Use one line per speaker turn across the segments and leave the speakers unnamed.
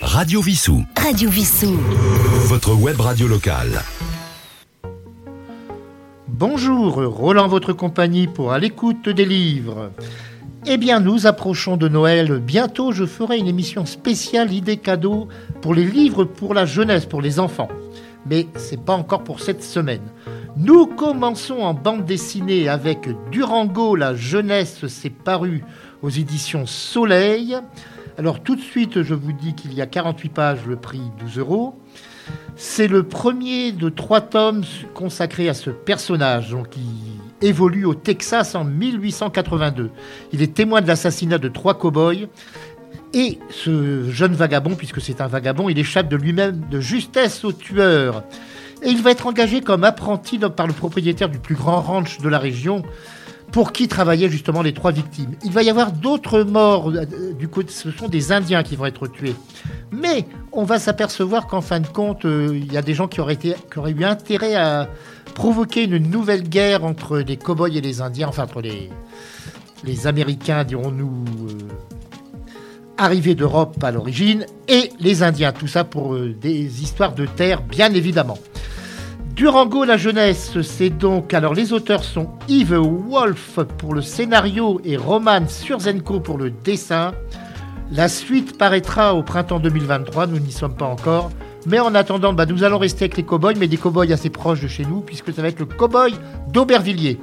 Radio Vissou.
Radio Vissou.
Votre web radio locale.
Bonjour, Roland votre compagnie pour à l'écoute des livres. Eh bien, nous approchons de Noël. Bientôt, je ferai une émission spéciale idée cadeau pour les livres pour la jeunesse, pour les enfants. Mais c'est pas encore pour cette semaine. Nous commençons en bande dessinée avec Durango, la jeunesse s'est paru aux éditions Soleil. Alors tout de suite, je vous dis qu'il y a 48 pages, le prix 12 euros. C'est le premier de trois tomes consacrés à ce personnage, donc qui évolue au Texas en 1882. Il est témoin de l'assassinat de trois cow-boys. Et ce jeune vagabond, puisque c'est un vagabond, il échappe de lui-même de justesse au tueur. Et il va être engagé comme apprenti par le propriétaire du plus grand ranch de la région, pour qui travaillaient justement les trois victimes. Il va y avoir d'autres morts, euh, du coup, ce sont des Indiens qui vont être tués. Mais on va s'apercevoir qu'en fin de compte, euh, il y a des gens qui auraient, eu intérêt à provoquer une nouvelle guerre entre les cow-boys et les Indiens, enfin entre les, les Américains, dirons-nous, euh, arrivés d'Europe à l'origine, et les Indiens. Tout ça pour des histoires de terre, bien évidemment. Durango la jeunesse, c'est donc. Alors, les auteurs sont Yves Wolf pour le scénario et Roman Surzenko pour le dessin. La suite paraîtra au printemps 2023, nous n'y sommes pas encore. Mais en attendant, bah, nous allons rester avec les cow-boys, mais des cow-boys assez proches de chez nous, puisque ça va être le cow-boy d'Aubervilliers.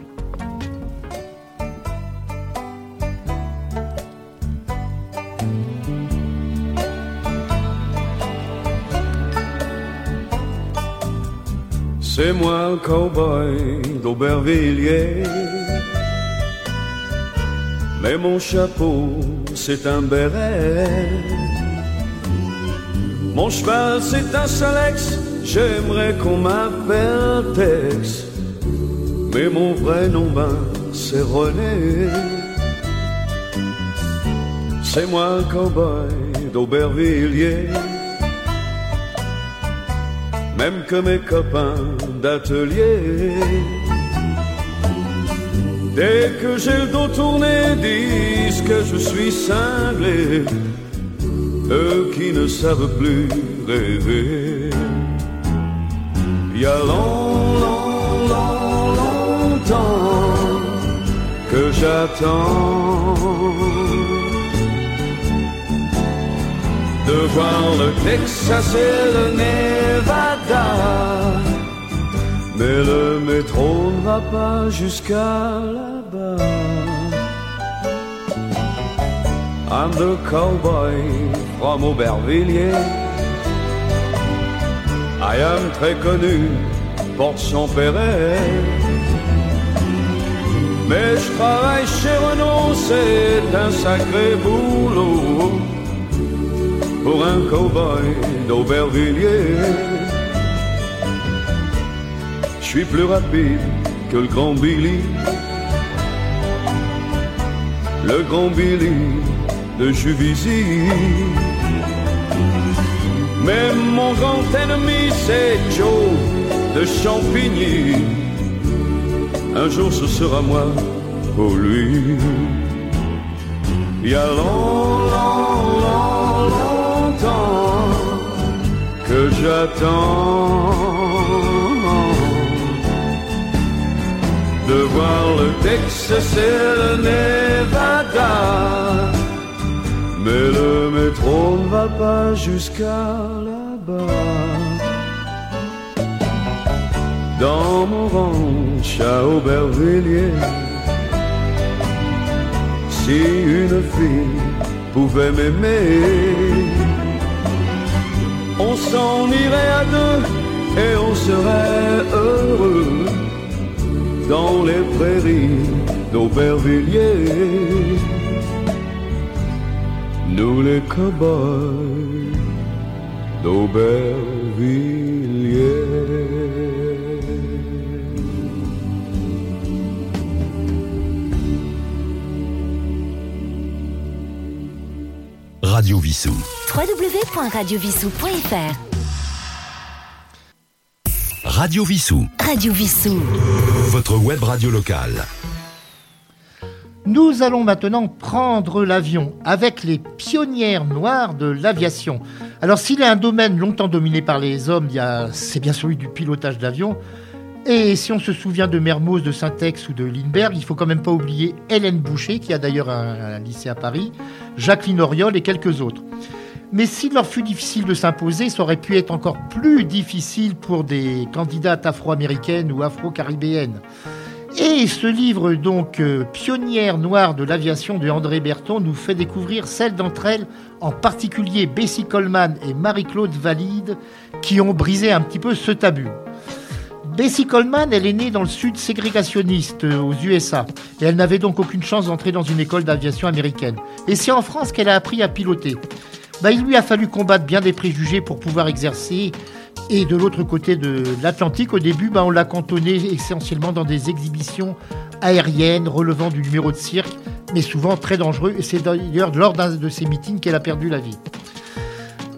C'est moi, cowboy d'Aubervilliers. Mais mon chapeau, c'est un béret. Mon cheval, c'est un Salex. J'aimerais qu'on m'appelle Tex. Mais mon vrai nom, ben, c'est René. C'est moi, cowboy d'Aubervilliers même que mes copains d'atelier. Dès que j'ai le dos tourné, disent que je suis cinglé, eux qui ne savent plus rêver. Il y a long, long, long, longtemps que j'attends de voir le Texas et le Nevada. Mais le métro ne va pas jusqu'à là-bas. I'm the cowboy from Aubervilliers. I am très connu, porte son Perret. Mais je travaille chez Renault, c'est un sacré boulot pour un cow-boy d'Aubervilliers. Je suis plus rapide que le grand Billy, le grand Billy de Juvisy. Mais mon grand ennemi, c'est Joe de Champigny. Un jour, ce sera moi pour lui. Il y a longtemps, longtemps que j'attends de voir le Texas et le Nevada. Mais le métro ne va pas jusqu'à là-bas. Dans mon ranch à Aubervilliers, si une fille pouvait m'aimer, on s'en irait à deux et on serait heureux dans les prairies d'Aubervilliers. Nous les cow-boys d'Aubervilliers.
Radio Vissou.
www.radiovissou.fr
Radio Vissou.
Radio Vissou.
Votre web radio locale.
Nous allons maintenant prendre l'avion avec les pionnières noires de l'aviation. Alors s'il est un domaine longtemps dominé par les hommes, c'est bien celui du pilotage d'avion. Et si on se souvient de Mermoz, de Saint-Ex ou de Lindbergh, il faut quand même pas oublier Hélène Boucher, qui a d'ailleurs un, lycée à Paris, Jacqueline Oriol et quelques autres. Mais s'il leur fut difficile de s'imposer, ça aurait pu être encore plus difficile pour des candidates afro-américaines ou afro-caribéennes. Et ce livre, donc, euh, Pionnière noire de l'aviation de André Berton, nous fait découvrir celles d'entre elles, en particulier Bessie Coleman et Marie-Claude Valide, qui ont brisé un petit peu ce tabou. Bessie Coleman, elle est née dans le sud ségrégationniste euh, aux USA, et elle n'avait donc aucune chance d'entrer dans une école d'aviation américaine. Et c'est en France qu'elle a appris à piloter. Bah, il lui a fallu combattre bien des préjugés pour pouvoir exercer et de l'autre côté de l'Atlantique, au début, bah, on l'a cantonné essentiellement dans des exhibitions aériennes relevant du numéro de cirque, mais souvent très dangereux. Et c'est d'ailleurs lors d'un de ces meetings qu'elle a perdu la vie.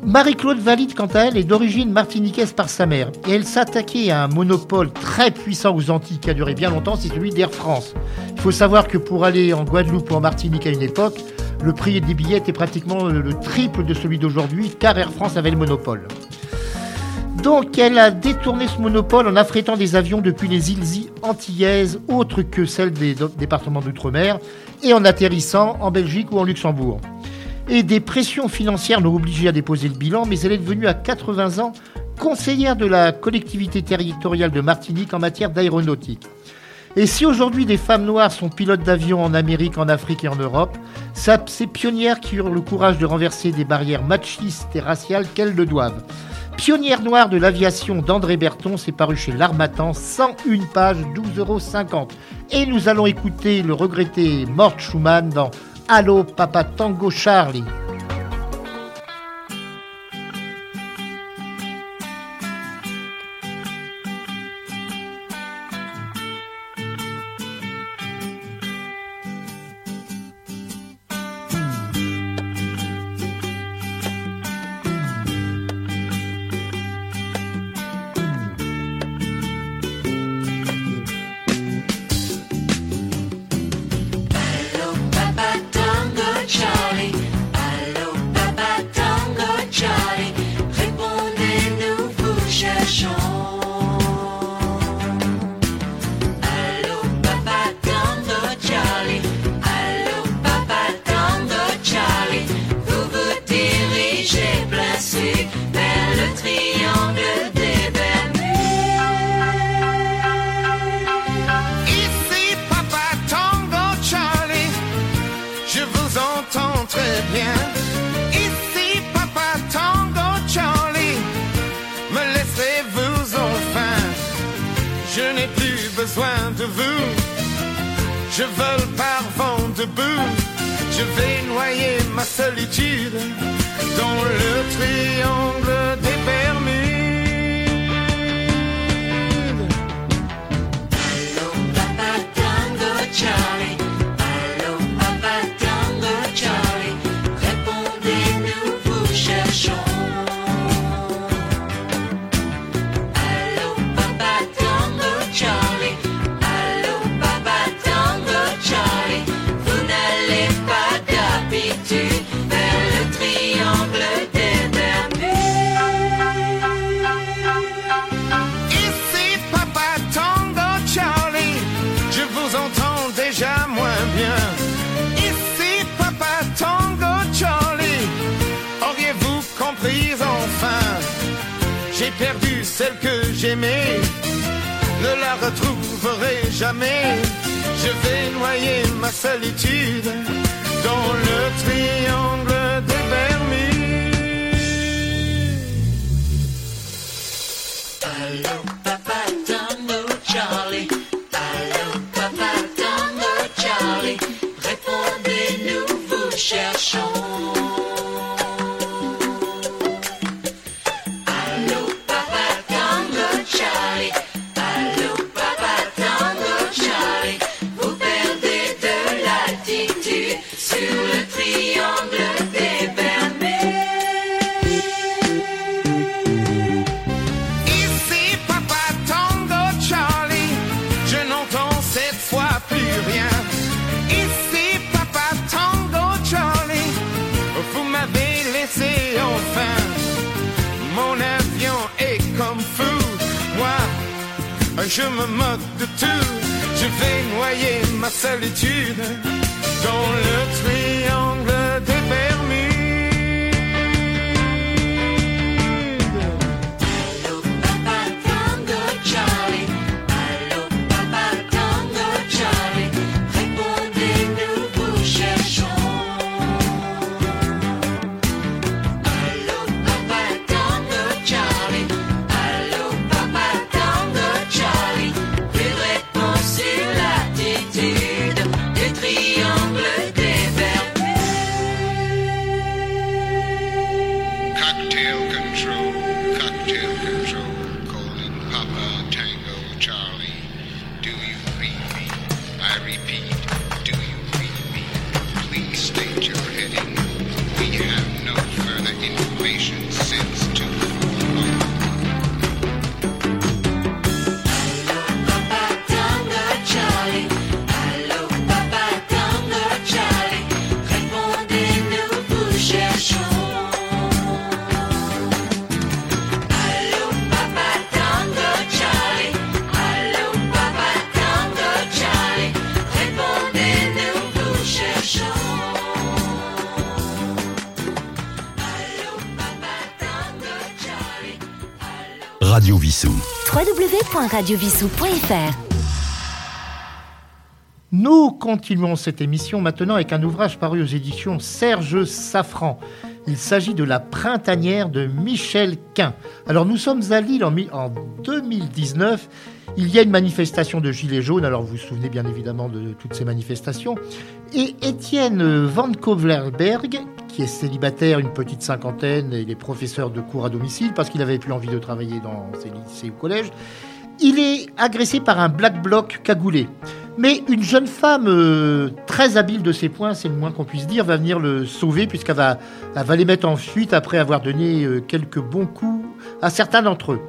Marie-Claude Valide, quant à elle, est d'origine martiniquaise par sa mère. Et elle s'attaquait à un monopole très puissant aux Antilles qui a duré bien longtemps, c'est celui d'Air France. Il faut savoir que pour aller en Guadeloupe ou en Martinique à une époque, le prix des billets était pratiquement le triple de celui d'aujourd'hui, car Air France avait le monopole. Donc elle a détourné ce monopole en affrétant des avions depuis les îles antillaises, autres que celles des départements d'outre-mer, et en atterrissant en Belgique ou en Luxembourg. Et des pressions financières l'ont obligée à déposer le bilan, mais elle est devenue à 80 ans conseillère de la collectivité territoriale de Martinique en matière d'aéronautique. Et si aujourd'hui des femmes noires sont pilotes d'avion en Amérique, en Afrique et en Europe, c'est ces pionnières qui eurent le courage de renverser des barrières machistes et raciales qu'elles le doivent. Pionnière noire de l'aviation d'André Berton, c'est paru chez L'Armatan, 101 pages, 12,50 euros. Et nous allons écouter le regretté Mort Schumann dans Allô Papa Tango Charlie.
besoin de vous. Je vole par vent debout. Je vais noyer ma solitude dans le triangle des
ne la retrouverai jamais.
Je vais noyer ma solitude dans le triangle des Bermudes.
Allô, papa, tango, Charlie. Allô, papa, tango, Charlie. Répondez-nous, vous cherchons.
Je me
moque de tout. Je vais noyer ma solitude dans
le triangle
www.radiovissou.fr
Nous continuons cette émission maintenant avec un ouvrage paru aux éditions Serge Safran. Il s'agit de La printanière de Michel Quint. Alors nous sommes à Lille en, mi- en 2019. Il y a une manifestation de Gilets jaunes. Alors vous vous souvenez bien évidemment de toutes ces manifestations. Et Étienne Van Kovlerberg, qui est célibataire, une petite cinquantaine, et il est professeur de cours à domicile parce qu'il avait plus envie de travailler dans ses lycées ou collèges, il est agressé par un black bloc cagoulé. Mais une jeune femme euh, très habile de ses poings, c'est le moins qu'on puisse dire, va venir le sauver puisqu'elle va, va les mettre en fuite après avoir donné euh, quelques bons coups à certains d'entre eux.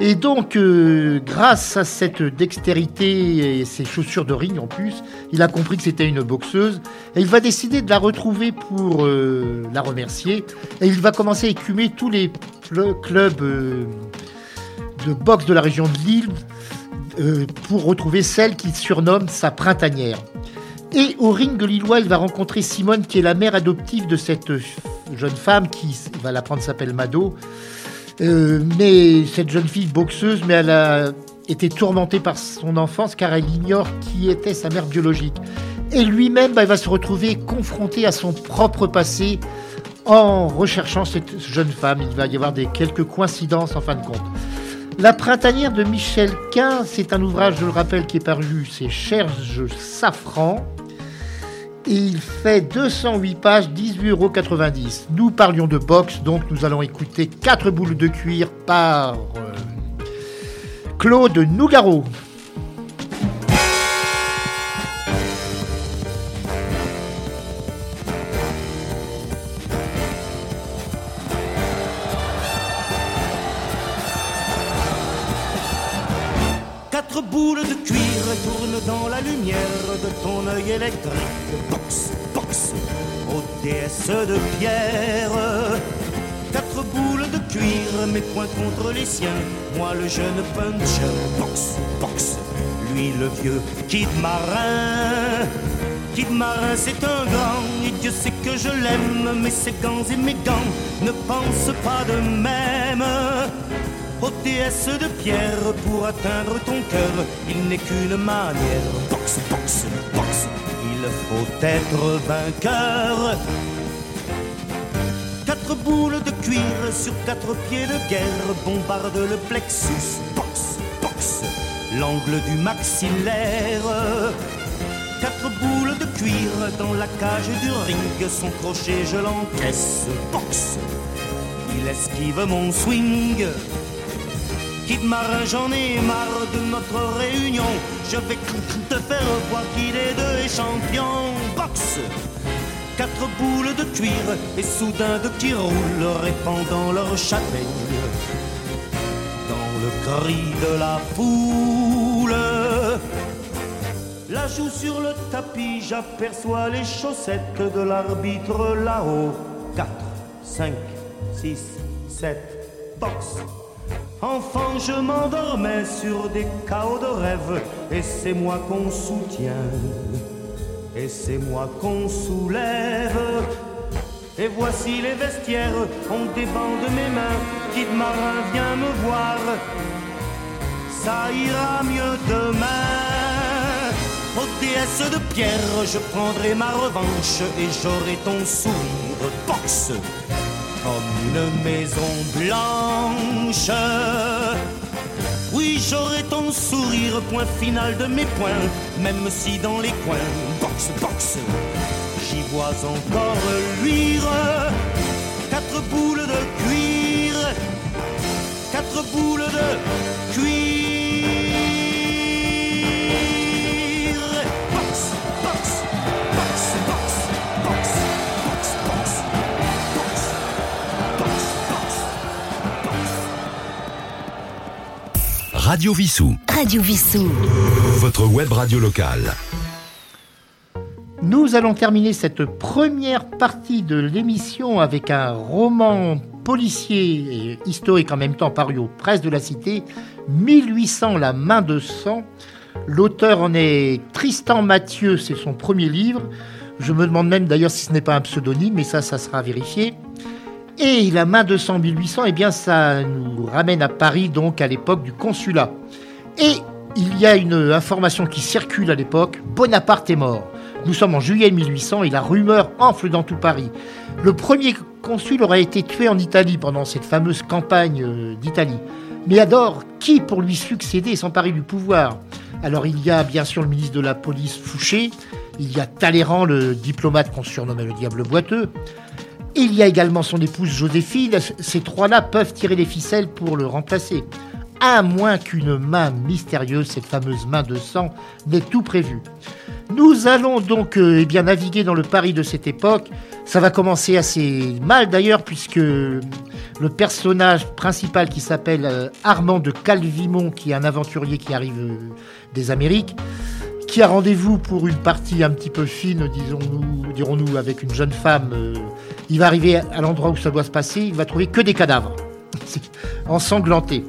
Et donc, euh, grâce à cette dextérité et ses chaussures de ring en plus, il a compris que c'était une boxeuse et il va décider de la retrouver pour la remercier. Et il va commencer à écumer tous les clubs de boxe de la région de Lille euh, pour retrouver celle qu'il surnomme sa printanière. Et au ring lillois, il va rencontrer Simone, qui est la mère adoptive de cette jeune femme qui, il va l'apprendre, s'appelle Mado. Euh, mais cette jeune fille boxeuse, mais elle a été tourmentée par son enfance car elle ignore qui était sa mère biologique. Et lui-même, bah, il va se retrouver confronté à son propre passé en recherchant cette jeune femme. Il va y avoir des quelques coïncidences en fin de compte. La printanière de Michel Quint, c'est un ouvrage, je le rappelle, qui est paru, c'est Cherge Safran. Et il fait 208 pages, 18,90 euros. Nous parlions de boxe, donc nous allons écouter 4 boules de cuir par euh, Claude Nougaro.
Boules de cuir tournent dans la lumière de ton œil électrique. Box, box, ô déesse de pierre. Quatre boules de cuir, mes poings contre les siens. Moi le jeune puncher. Box, box, lui le vieux kid marin. Kid marin, c'est un grand, et Dieu sait que je l'aime, mais ses gants et mes gants ne pensent pas de même. Ô déesse de pierre, pour atteindre ton cœur, il n'est qu'une manière. Boxe, boxe, boxe, il faut être vainqueur. Quatre boules de cuir sur quatre pieds de guerre bombardent le plexus. Boxe, boxe, l'angle du maxillaire. Quatre boules de cuir dans la cage du ring, son crochet je l'encaisse. Boxe, il esquive mon swing. Kid marin, j'en ai marre de notre réunion. Je vais te faire voir qui des deux est champion. Boxe Quatre boules de cuir et soudain de qui roulent, répandant leur châtaigne dans le cri de la foule. La joue sur le tapis, j'aperçois les chaussettes de l'arbitre là-haut. 4, 5, 6, 7, boxe. Enfant, je m'endormais sur des chaos de rêve, et c'est moi qu'on soutient, et c'est moi qu'on soulève. Et voici les vestiaires, on débande mes mains, Kid Marin viens me voir, ça ira mieux demain. Ô déesse de pierre, je prendrai ma revanche, et j'aurai ton sourire boxe comme une maison blanche. Oui, j'aurai ton sourire, point final de mes points, même si dans les coins, boxe, boxe, j'y vois encore luire quatre boules de cuir, quatre boules de cuir.
Radio Vissou.
Radio Vissou.
Votre web radio locale.
Nous allons terminer cette première partie de l'émission avec un roman policier et historique en même temps paru aux presses de la Cité, 1800 La main de sang. L'auteur en est Tristan Mathieu, c'est son premier livre. Je me demande même d'ailleurs si ce n'est pas un pseudonyme, mais ça, ça sera vérifié. Et la main de sang 1800, eh bien, ça nous ramène à Paris, donc à l'époque du consulat. Et il y a une information qui circule à l'époque Bonaparte est mort. Nous sommes en juillet 1800 et la rumeur enfle dans tout Paris. Le premier consul aurait été tué en Italie pendant cette fameuse campagne euh, d'Italie. Mais alors, qui pour lui succéder et s'emparer du pouvoir? Alors il y a bien sûr le ministre de la Police Fouché, il y a Talleyrand, le diplomate qu'on surnommait le diable boiteux, il y a également son épouse Joséphine. Ces trois-là peuvent tirer les ficelles pour le remplacer. À moins qu'une main mystérieuse, cette fameuse main de sang, n'ait tout prévu. Nous allons donc euh, eh bien, naviguer dans le Paris de cette époque. Ça va commencer assez mal d'ailleurs, puisque le personnage principal qui s'appelle euh, Armand de Calvimont, qui est un aventurier qui arrive euh, des Amériques, qui a rendez-vous pour une partie un petit peu fine, disons-nous, dirons-nous, avec une jeune femme. euh, il va arriver à l'endroit où ça doit se passer, il va trouver que des cadavres, ensanglantés.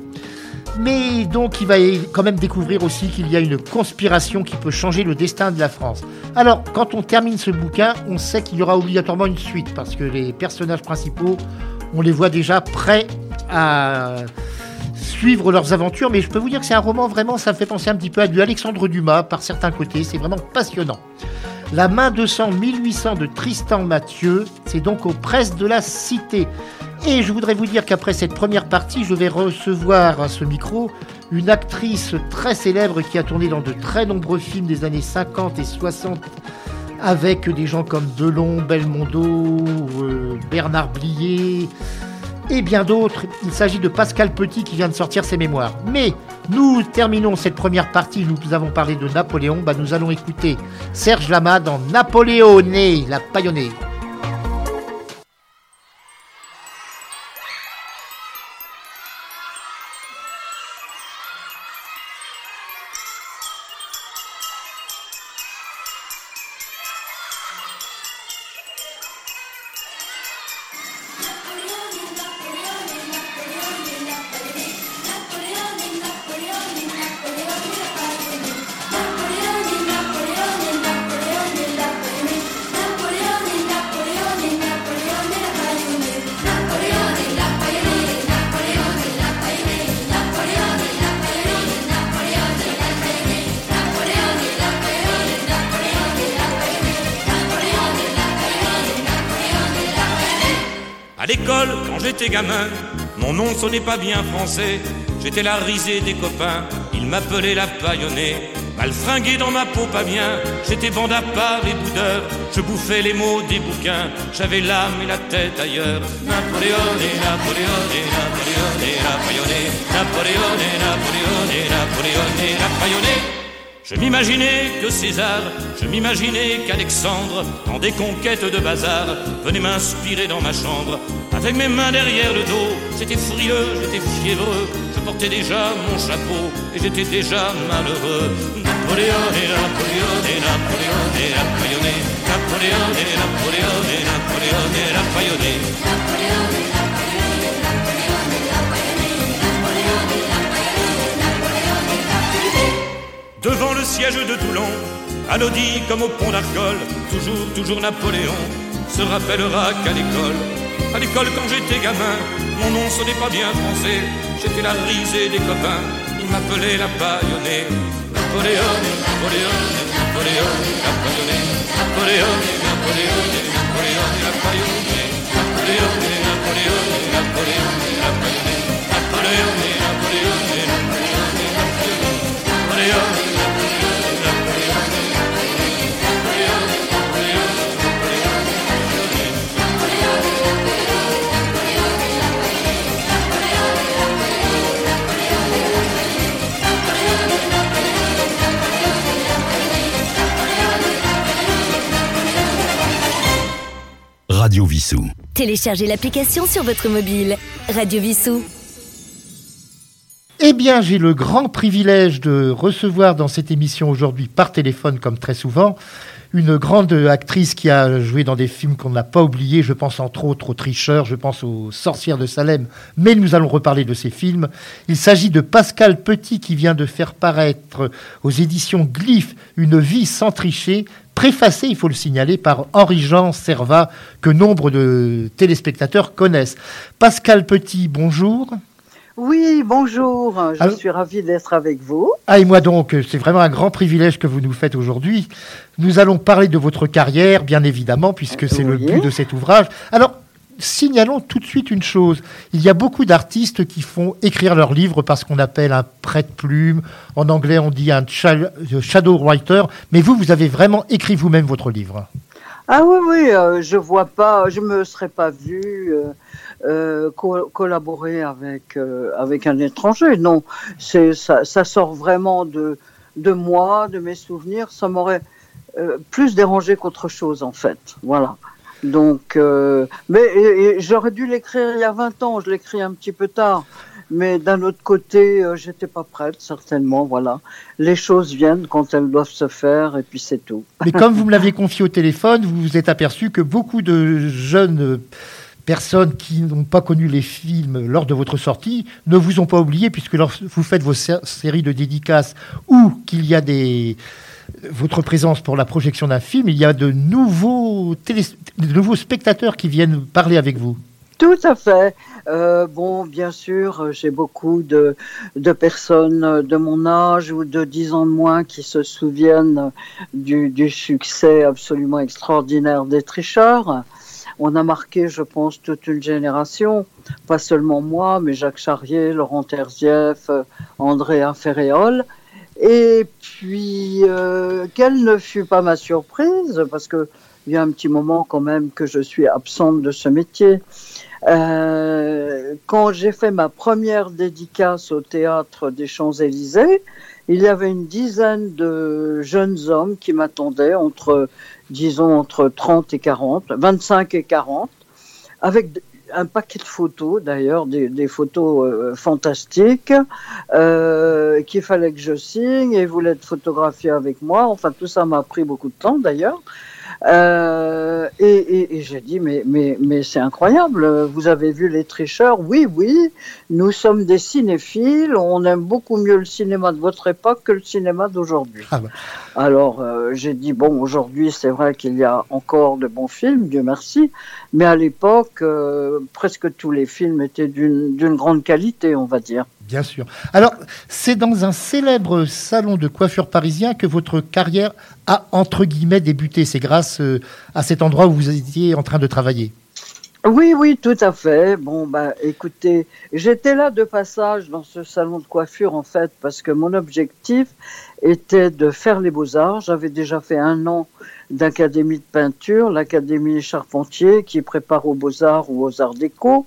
Mais donc il va quand même découvrir aussi qu'il y a une conspiration qui peut changer le destin de la France. Alors quand on termine ce bouquin, on sait qu'il y aura obligatoirement une suite, parce que les personnages principaux, on les voit déjà prêts à suivre leurs aventures, mais je peux vous dire que c'est un roman vraiment, ça fait penser un petit peu à du Alexandre Dumas par certains côtés, c'est vraiment passionnant. La main de sang 1800 de Tristan Mathieu, c'est donc aux presses de la Cité. Et je voudrais vous dire qu'après cette première partie, je vais recevoir à ce micro une actrice très célèbre qui a tourné dans de très nombreux films des années 50 et 60 avec des gens comme Delon, Belmondo, euh, Bernard Blier et bien d'autres. Il s'agit de Pascal Petit qui vient de sortir ses mémoires. Mais nous terminons cette première partie, nous avons parlé de Napoléon, bah nous allons écouter Serge Lama dans Napoléoné, la paillonnée.
Nom sonnait pas bien français. J'étais la risée des copains, ils m'appelaient la paillonnée. Mal fringué dans ma peau pas bien, j'étais bande à part les boudeurs. Je bouffais les mots des bouquins, j'avais l'âme et la tête ailleurs. Napoléoné, Napoléoné, Napoléoné. Napoléoné, Napoléoné, Napoléoné, la paillonnée. Je m'imaginais que César, je m'imaginais qu'Alexandre, dans des conquêtes de bazar, venait m'inspirer dans ma chambre. J'avais mes mains derrière le dos, j'étais frileux, j'étais fiévreux, je portais déjà mon chapeau et j'étais déjà malheureux. Napoléon et Napoléon et Napoléon et Napoléon et Napoléon et Napoléon et Napoléon et Napoléon et Napoléon. Et Devant le siège de Toulon, anodie comme au pont d'Arcole, toujours, toujours Napoléon se rappellera qu'à l'école, à l'école quand j'étais gamin, mon nom sonnait pas bien français, j'étais la risée des copains, ils m'appelaient la baïonnée. Napoléon, Napoléon, Napoléon, Napoléon, Napoléon, Napoléon, Napoléon, Napoléon, Napoléon, Napoléon, Napoléon, Napoléon, Napoléon, Napoléon,
Radio Vissou.
Téléchargez l'application sur votre mobile. Radio Vissou.
Eh bien, j'ai le grand privilège de recevoir dans cette émission aujourd'hui, par téléphone comme très souvent, une grande actrice qui a joué dans des films qu'on n'a pas oubliés. Je pense entre autres aux Tricheurs, je pense aux Sorcières de Salem, mais nous allons reparler de ces films. Il s'agit de Pascal Petit qui vient de faire paraître aux éditions Glyph Une vie sans tricher, préfacé, il faut le signaler, par Henri-Jean Servat, que nombre de téléspectateurs connaissent. Pascal Petit, bonjour.
Oui, bonjour. Je
Alors-
suis ravie d'être avec vous.
Ah, et moi donc, c'est vraiment un grand privilège que vous nous faites aujourd'hui. Nous allons parler de votre carrière, bien évidemment, puisque c'est le but de cet ouvrage. Alors, signalons tout de suite une chose. Il y a beaucoup d'artistes qui font écrire leurs livres par ce qu'on appelle un prête-plume. En anglais, on dit un euh, shadow writer. Mais vous, vous avez vraiment écrit vous-même votre livre.
Ah oui, oui, euh, je vois pas, je me serais pas vue euh, euh, co- collaborer avec euh, avec un étranger. Non, ça, ça sort vraiment de de moi, de mes souvenirs. Ça m'aurait euh, plus dérangé qu'autre chose en fait. Voilà. Donc, mais j'aurais dû l'écrire il y a 20 ans. Je l'écris un petit peu tard. Mais d'un autre côté, j'étais pas prête, certainement. Voilà, les choses viennent quand elles doivent se faire, et puis c'est tout.
Mais comme vous me l'aviez confié au téléphone, vous vous êtes aperçu que beaucoup de jeunes personnes qui n'ont pas connu les films lors de votre sortie ne vous ont pas oublié puisque lorsque vous faites vos sé- séries de dédicaces ou qu'il y a des votre présence pour la projection d'un film, il y a de nouveaux, nouveaux spectateurs qui viennent parler avec vous.
Tout à fait. Euh, bon, bien sûr, j'ai beaucoup de, de personnes de mon âge ou de 10 ans de moins qui se souviennent du, du succès absolument extraordinaire des tricheurs. On a marqué, je pense, toute une génération, pas seulement moi, mais Jacques Charrier, Laurent Terzieff, euh, Andrea Ferréol. Et puis, euh, quelle ne fut pas ma surprise, parce que il y a un petit moment quand même que je suis absente de ce métier. Euh, quand j'ai fait ma première dédicace au théâtre des Champs-Élysées, il y avait une dizaine de jeunes hommes qui m'attendaient entre, disons, entre 30 et 40, 25 et 40, avec un paquet de photos, d'ailleurs, des, photos euh, fantastiques, euh, qu'il fallait que je signe et ils voulaient être photographiés avec moi. Enfin, tout ça m'a pris beaucoup de temps, d'ailleurs. Euh, et et, et j'ai dit, mais, mais, mais c'est incroyable, vous avez vu les tricheurs? Oui, oui, nous sommes des cinéphiles, on aime beaucoup mieux le cinéma de votre époque que le cinéma d'aujourd'hui.
Ah bah.
Alors euh, j'ai dit, bon, aujourd'hui c'est vrai qu'il y a encore de bons films, Dieu merci, mais à l'époque, euh, presque tous les films étaient d'une d'une grande qualité, on va dire.
Bien sûr. Alors, c'est dans un célèbre salon de coiffure parisien que votre carrière a, entre guillemets, débuté. C'est grâce euh, à cet endroit où vous étiez en train de travailler.
Oui, oui, tout à fait. Bon, bah, écoutez, j'étais là de passage dans ce salon de coiffure, en fait, parce que mon objectif était de faire les beaux-arts. J'avais déjà fait un an d'académie de peinture, l'académie Charpentier, qui prépare aux beaux-arts ou aux arts déco.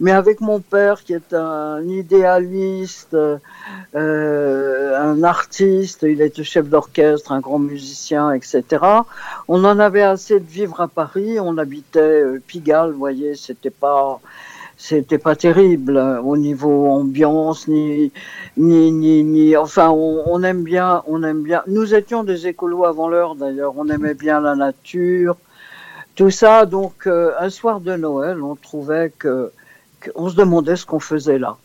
Mais avec mon père, qui est un idéaliste, euh, un artiste, il était chef d'orchestre, un grand musicien, etc. On en avait assez de vivre à Paris. On habitait euh, Pigalle, vous voyez, c'était pas, c'était pas terrible euh, au niveau ambiance ni, ni, ni, ni. Enfin, on, on aime bien, on aime bien. Nous étions des écolos avant l'heure, d'ailleurs. On aimait bien la nature, tout ça. Donc, euh, un soir de Noël, on trouvait que- on se demandait ce qu'on faisait là.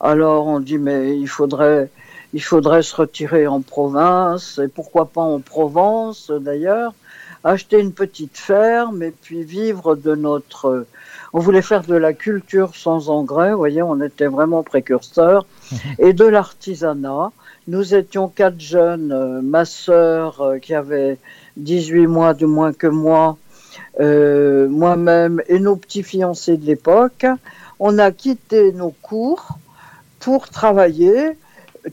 Alors, on dit, mais il faudrait il faudrait se retirer en province, et pourquoi pas en Provence d'ailleurs, acheter une petite ferme et puis vivre de notre... On voulait faire de la culture sans engrais, vous voyez, on était vraiment précurseurs, et de l'artisanat. Nous étions quatre jeunes, euh, ma sœur euh, qui avait 18 mois de moins que moi, euh, moi-même et nos petits fiancés de l'époque. On a quitté nos cours pour travailler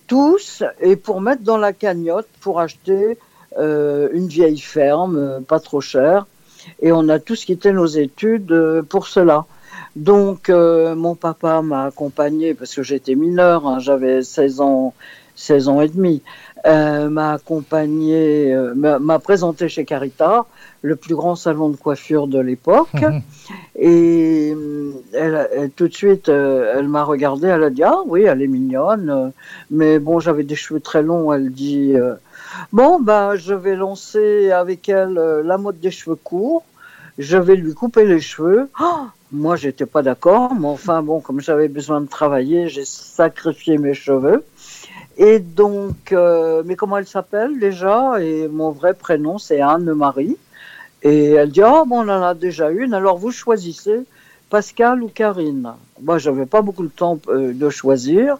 tous et pour mettre dans la cagnotte pour acheter une vieille ferme, pas trop chère. Et on a tous quitté nos études euh, pour cela. Donc, euh, mon papa m'a accompagné parce que j'étais mineur, hein, j'avais 16 ans, 16 ans et demi. Euh, m'a accompagné, euh, m'a présenté chez Carita, le plus grand salon de coiffure de l'époque. Et euh, elle, elle- tout de suite, euh, elle m'a regardé, elle a dit ah oui, elle est mignonne, euh, mais bon, j'avais des cheveux très longs. Elle dit bon bah je vais lancer avec elle la mode des cheveux courts. Je vais lui couper les cheveux. Ah moi, j'étais pas d'accord, mais enfin bon, comme j'avais besoin de travailler, j'ai sacrifié mes cheveux. Et donc, euh, mais comment elle s'appelle déjà? Et mon vrai prénom, c'est Anne-Marie. Et elle dit, oh, bon, on en a déjà une, alors vous choisissez Pascal ou Karine. Moi, j'avais pas beaucoup de temps euh, de choisir,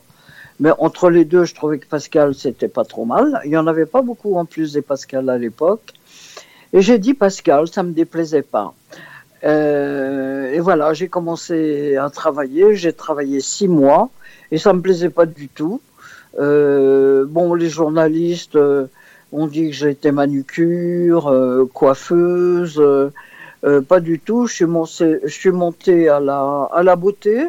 mais entre les deux, je trouvais que Pascal, c'était pas trop mal. Il y en avait pas beaucoup en plus des Pascal à l'époque. Et j'ai dit Pascal, ça me déplaisait pas. Euh, et voilà, j'ai commencé à travailler. J'ai travaillé six mois et ça me plaisait pas du tout. Euh, bon, les journalistes euh, ont dit que j'étais manucure, euh, coiffeuse. euh, euh, pas du tout. Je suis montée, je suis montée à la, à la beauté.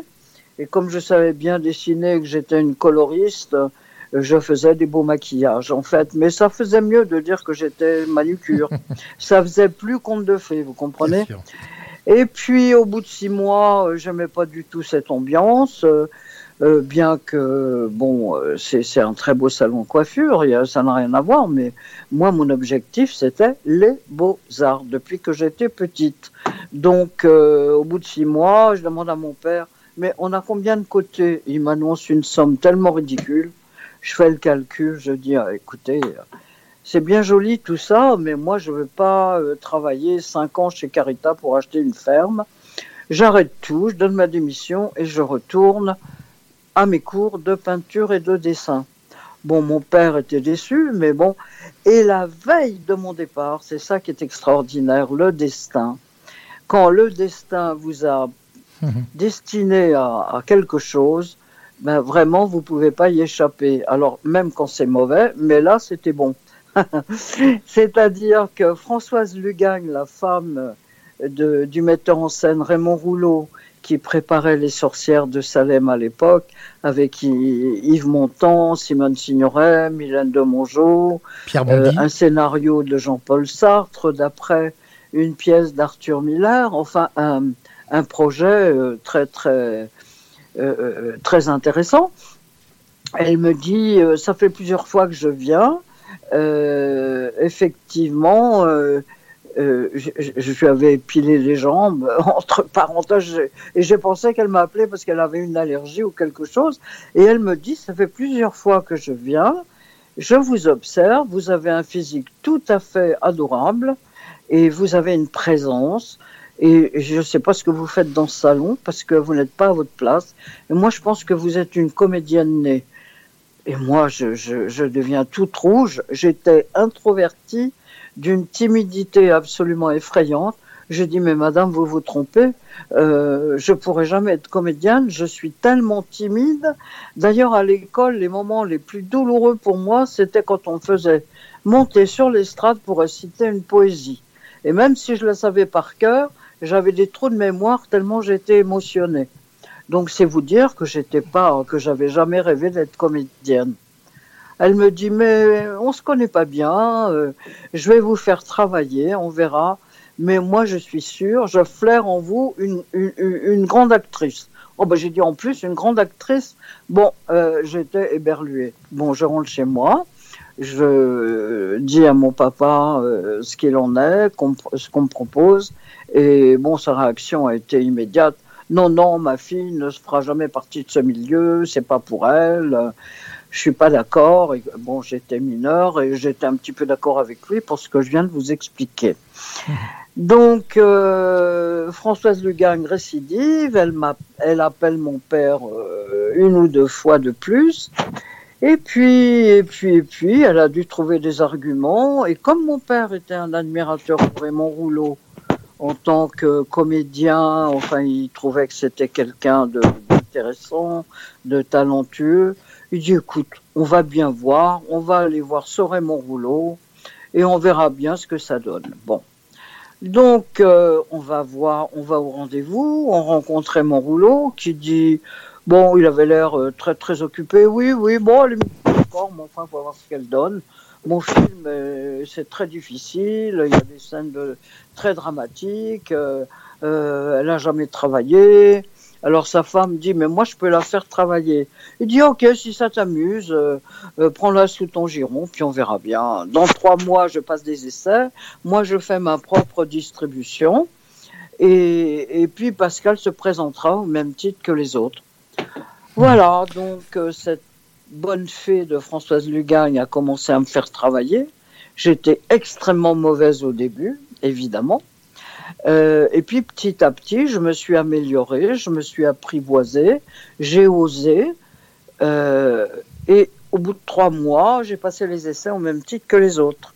Et comme je savais bien dessiner, que j'étais une coloriste, euh, je faisais des beaux maquillages, en fait. Mais ça faisait mieux de dire que j'étais manucure. ça faisait plus conte de fées, vous comprenez? Et puis au bout de six mois, euh, j'aimais pas du tout cette ambiance, euh, bien que bon, euh, c'est un très beau salon de coiffure, ça n'a rien à voir, mais moi mon objectif c'était les beaux arts depuis que j'étais petite. Donc euh, au bout de six mois, je demande à mon père, mais on a combien de côtés? Il m'annonce une somme tellement ridicule. Je fais le calcul, je dis, ah, écoutez. c'est bien joli tout ça, mais moi je veux pas travailler cinq ans chez Carita pour acheter une ferme. J'arrête tout, je donne ma démission et je retourne à mes cours de peinture et de dessin. Bon, mon père était déçu, mais bon. Et la veille de mon départ, c'est ça qui est extraordinaire, le destin. Quand le destin vous a destiné à, à quelque chose, ben vraiment, vous pouvez pas y échapper. Alors, même quand c'est mauvais, mais là, c'était bon. C'est-à-dire que Françoise Lugagne, la femme de- du metteur en scène Raymond Rouleau, qui préparait les sorcières de Salem à l'époque, avec Yves Montand, Simone Signoret, Mylène de Mongeau,
Pierre
euh, un scénario de Jean-Paul Sartre, d'après une pièce d'Arthur Miller, enfin un, un projet euh, très très euh, euh, très intéressant. Elle me dit, ça fait plusieurs fois que je viens. Effectivement, euh, je, lui avais épilé les jambes, entre parenthèses, et j'ai pensé qu'elle m'appelait parce qu'elle avait une allergie ou quelque chose. Et elle me dit, ça fait plusieurs fois que je viens, je vous observe, vous avez un physique tout à fait adorable et vous avez une présence. Et je ne sais pas ce que vous faites dans ce salon parce que vous n'êtes pas à votre place. Et moi, je pense que vous êtes une comédienne née. Et moi, je, je deviens toute rouge. J'étais introvertie d'une timidité absolument effrayante. Je dis, mais madame, vous vous trompez. Euh, je pourrais jamais être comédienne. Je suis tellement timide. D'ailleurs, à l'école, les moments les plus douloureux pour moi, c'était quand on faisait monter sur l'estrade pour réciter une poésie. Et même si je la savais par cœur, j'avais des trous de mémoire tellement j'étais émotionnée. Donc c'est vous dire que j'étais pas, que j'avais jamais rêvé d'être comédienne. Elle me dit mais on se connaît pas bien, euh, je vais vous faire travailler, on verra. Mais moi je suis sûre, je flaire en vous une, une, une- grande actrice. Oh ben j'ai dit en plus une grande actrice. Bon, euh, j'étais éberluée. Bon, je rentre chez moi, je dis à mon papa euh, ce qu'il en est, ce qu'on me propose. Et bon, sa réaction a été immédiate. non, non, ma fille ne se fera jamais partie de ce milieu, c'est pas pour elle. Je suis pas d'accord. Bon, j'étais mineur et j'étais un petit peu d'accord avec lui pour ce que je viens de vous expliquer. Donc, euh, Françoise Lugagne récidive, elle, elle appelle mon père euh, une ou deux fois de plus. Et puis, et puis, et puis, elle a dû trouver des arguments. Et comme mon père était un admirateur de Raymond Rouleau en tant que comédien, enfin, il trouvait que c'était quelqu'un de- d'intéressant, de talentueux. Il dit, écoute, on va bien voir, on va aller voir ce Raymond Rouleau et on verra bien ce que ça donne. Bon. Donc, euh, on va voir, on va au rendez-vous, on rencontre Raymond Rouleau qui dit, bon, il avait l'air euh, très très occupé, oui, oui, bon, est d'accord, mais enfin, va voir ce qu'elle donne. Mon film, euh, c'est très difficile, il y a des scènes de, très dramatiques, euh, euh, elle n'a jamais travaillé. Alors sa femme dit, mais moi je peux la faire travailler. Il dit, ok, si ça t'amuse, euh, euh, prends-la sous ton giron, puis on verra bien. Dans trois mois, je passe des essais. Moi, je fais ma propre distribution. Et, puis Pascal se présentera au même titre que les autres. Voilà, donc euh, cette bonne fée de Françoise Lugagne a commencé à me faire travailler. J'étais extrêmement mauvaise au début, évidemment. Euh, et puis petit à petit, je me suis améliorée, je me suis apprivoisée, j'ai osé. euh, et au bout de trois mois, j'ai passé les essais au même titre que les autres.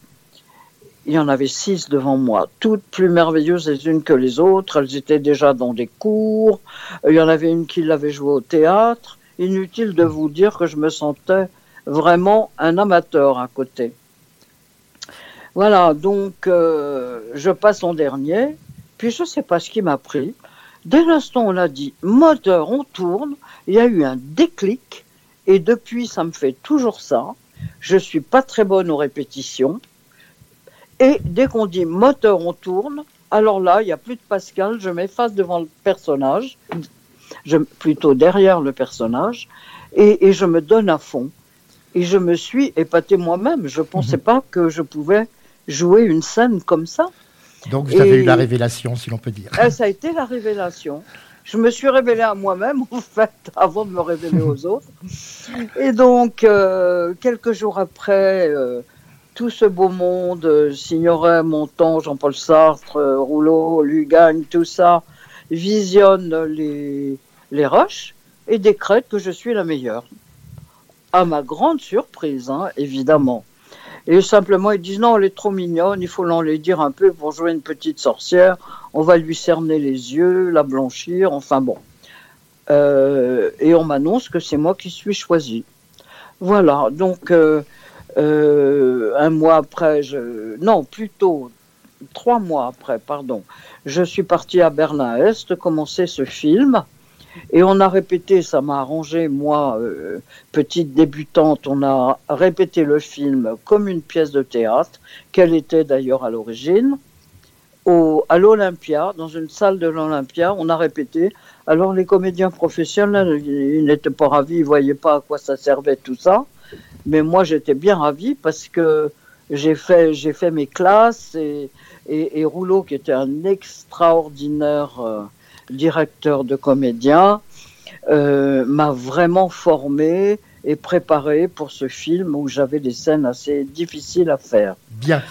Il y en avait six devant moi, toutes plus merveilleuses les unes que les autres. Elles étaient déjà dans des cours. Il y en avait une qui l'avait joué au théâtre. Inutile de vous dire que je me sentais vraiment un amateur à côté. Voilà, donc euh, je passe en dernier, puis je ne sais pas ce qui m'a pris. Dès l'instant où on a dit moteur, on tourne, il y a eu un déclic, et depuis ça me fait toujours ça. Je suis pas très bonne aux répétitions, et dès qu'on dit moteur, on tourne, alors là, il n'y a plus de Pascal, je m'efface devant le personnage, je, plutôt derrière le personnage, et, et je me donne à fond. Et je me suis épatée moi-même. Je ne pensais pas que je pouvais jouer une scène comme ça.
Donc vous avez
Et-
eu la révélation, si l'on peut dire.
Eh, ça a été la révélation. Je me suis révélée à moi-même, en fait, avant de me révéler aux autres. Et donc, euh, quelques jours après, euh, tout ce beau monde, euh, Signoret, Montand, Jean-Paul Sartre, Rouleau, Lugagne, tout ça, visionne les, les rushs et décrète que je suis la meilleure. À ma grande surprise, hein, évidemment. Et simplement, ils disent non, elle est trop mignonne, il faut l'enlaidir un peu pour jouer une petite sorcière. On va lui cerner les yeux, la blanchir, enfin bon. Euh, et on m'annonce que c'est moi qui suis choisie. Voilà, donc euh, euh, un mois après, non, plutôt trois mois après, pardon, je suis partie à Berlin-Est commencer ce film. Et on a répété, ça m'a arrangé, moi, euh, petite débutante, on a répété le film comme une pièce de théâtre, qu'elle était d'ailleurs à l'origine, à l'Olympia, dans une salle de l'Olympia, on a répété. Alors les comédiens professionnels, ils n'étaient pas ravis, ils voyaient pas à quoi ça servait tout ça. Mais moi, j'étais bien ravie parce que j'ai fait, fait mes classes et, et, et Rouleau, qui était un extraordinaire euh, directeur de comédiens, euh, m'a vraiment formé et préparé pour ce film où j'avais des scènes assez difficiles à faire.
Bien.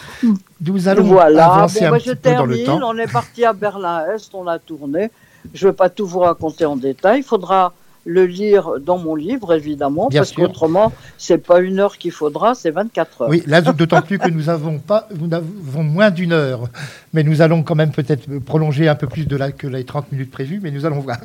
Nous allons
voilà,
avancer
bon,
un
bah,
petit
je
peu dans le
termine.
temps.
On est parti à Berlin-Est, on a tourné. Je ne vais pas tout vous raconter en détail. Il faudra le lire dans mon livre, évidemment,
Bien
parce qu'autrement, c'est pas une heure qu'il faudra, c'est 24 heures.
Oui, là, d'autant plus que nous avons pas, nous avons moins d'une heure, mais nous allons quand même peut-être prolonger un peu plus de la, que les 30 minutes prévues, mais nous allons voir.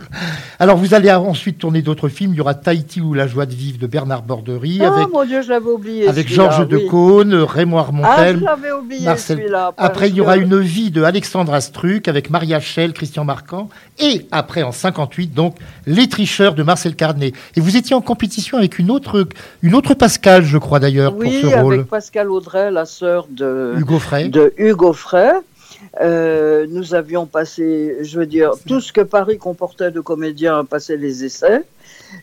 Alors, vous allez ensuite tourner d'autres films. Il y aura Tahiti ou La joie de vivre de Bernard Borderie,
Ah,
avec,
mon Dieu, je l'avais oublié.
avec
celui-là,
Georges
oui.
Decaune, Raymond
Ah,
Armontel.
je l'avais oublié
Marcel-
celui-là.
Après, il y aura
que-
une vie de Alexandre Astruc avec Maria Schell, Christian Marquand. Et après, en 58, donc, Les Tricheurs de Marcel Carnet. Et vous étiez en compétition avec une autre, une autre Pascal, je crois d'ailleurs,
Oui,
pour ce rôle.
avec Pascal Audrey, la sœur de
Hugo Frey.
de Hugo Frey. Euh, nous avions passé, je veux dire, tout ce que Paris comportait de comédiens passé les essais.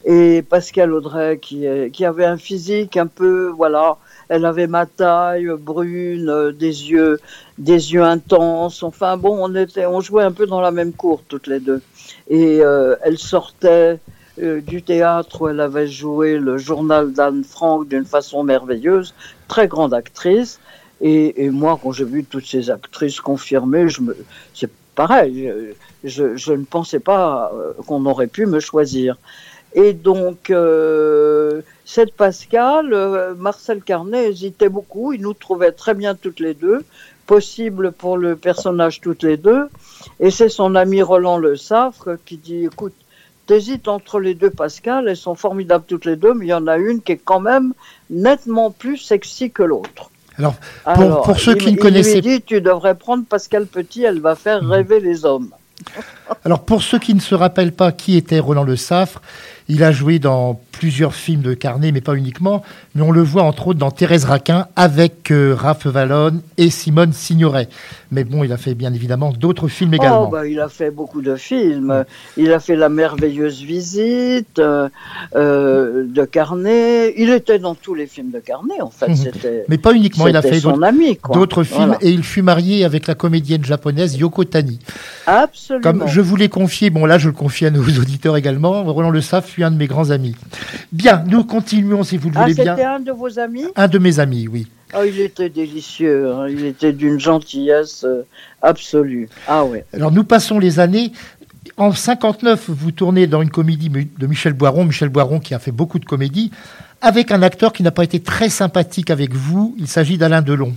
Et Pascal Audrey, qui, est- qui avait un physique un peu, voilà, elle avait ma taille, euh, brune, euh, des yeux, des yeux intenses. Enfin bon, on était, on jouait un peu dans la même cour toutes les deux. Et euh, elle sortait euh, du théâtre où elle avait joué le journal d'Anne Frank d'une façon merveilleuse, très grande actrice. Et, et moi, quand j'ai vu toutes ces actrices confirmées, je me, c'est pareil. Je, je, ne pensais pas euh, qu'on aurait pu me choisir. Et donc, euh, cette Pascal, euh, Marcel Carnet hésitait beaucoup. Il nous trouvait très bien toutes les deux, possible pour le personnage toutes les deux. Et c'est son ami Roland Le Saffre qui dit, écoute, t'hésites entre les deux Pascal, elles sont formidables toutes les deux, mais il y en a une qui est quand même nettement plus sexy que l'autre.
Alors, pour, pour ceux
il-
qui ne
il
connaissaient
lui dit, tu devrais prendre Pascal Petit, elle va faire rêver les hommes.
Alors pour ceux qui ne se rappellent pas qui était Roland Le Saffre, il a joué dans plusieurs films de Carnet, mais pas uniquement. Mais on le voit entre autres dans Thérèse Raquin avec euh, Raph Vallone et Simone Signoret. Mais bon, il a fait bien évidemment d'autres films également.
Oh, bah, il a fait beaucoup de films. Il a fait La merveilleuse visite euh, euh, de Carnet. Il était dans tous les films de Carnet, en fait. C'était,
mais pas uniquement, il a fait d'autres films
Voilà.
et il fut marié avec la comédienne japonaise Yoko Tani.
Absolument.
Comme je vous l'ai confié, bon là je le confie à nos auditeurs également, Roland Le Saffre fut un de mes grands amis. Bien, nous continuons si vous le
Ah,
voulez
c'était
bien.
un de vos amis?
Un de mes amis, oui.
Oh, il était délicieux. hein. Il était d'une gentillesse euh, absolue. Ah ouais.
Alors nous passons les années. En 59, vous tournez dans une comédie de Michel Boiron, Michel Boiron qui a fait beaucoup de comédies, avec un acteur qui n'a pas été très sympathique avec vous. Il s'agit d'Alain Delon.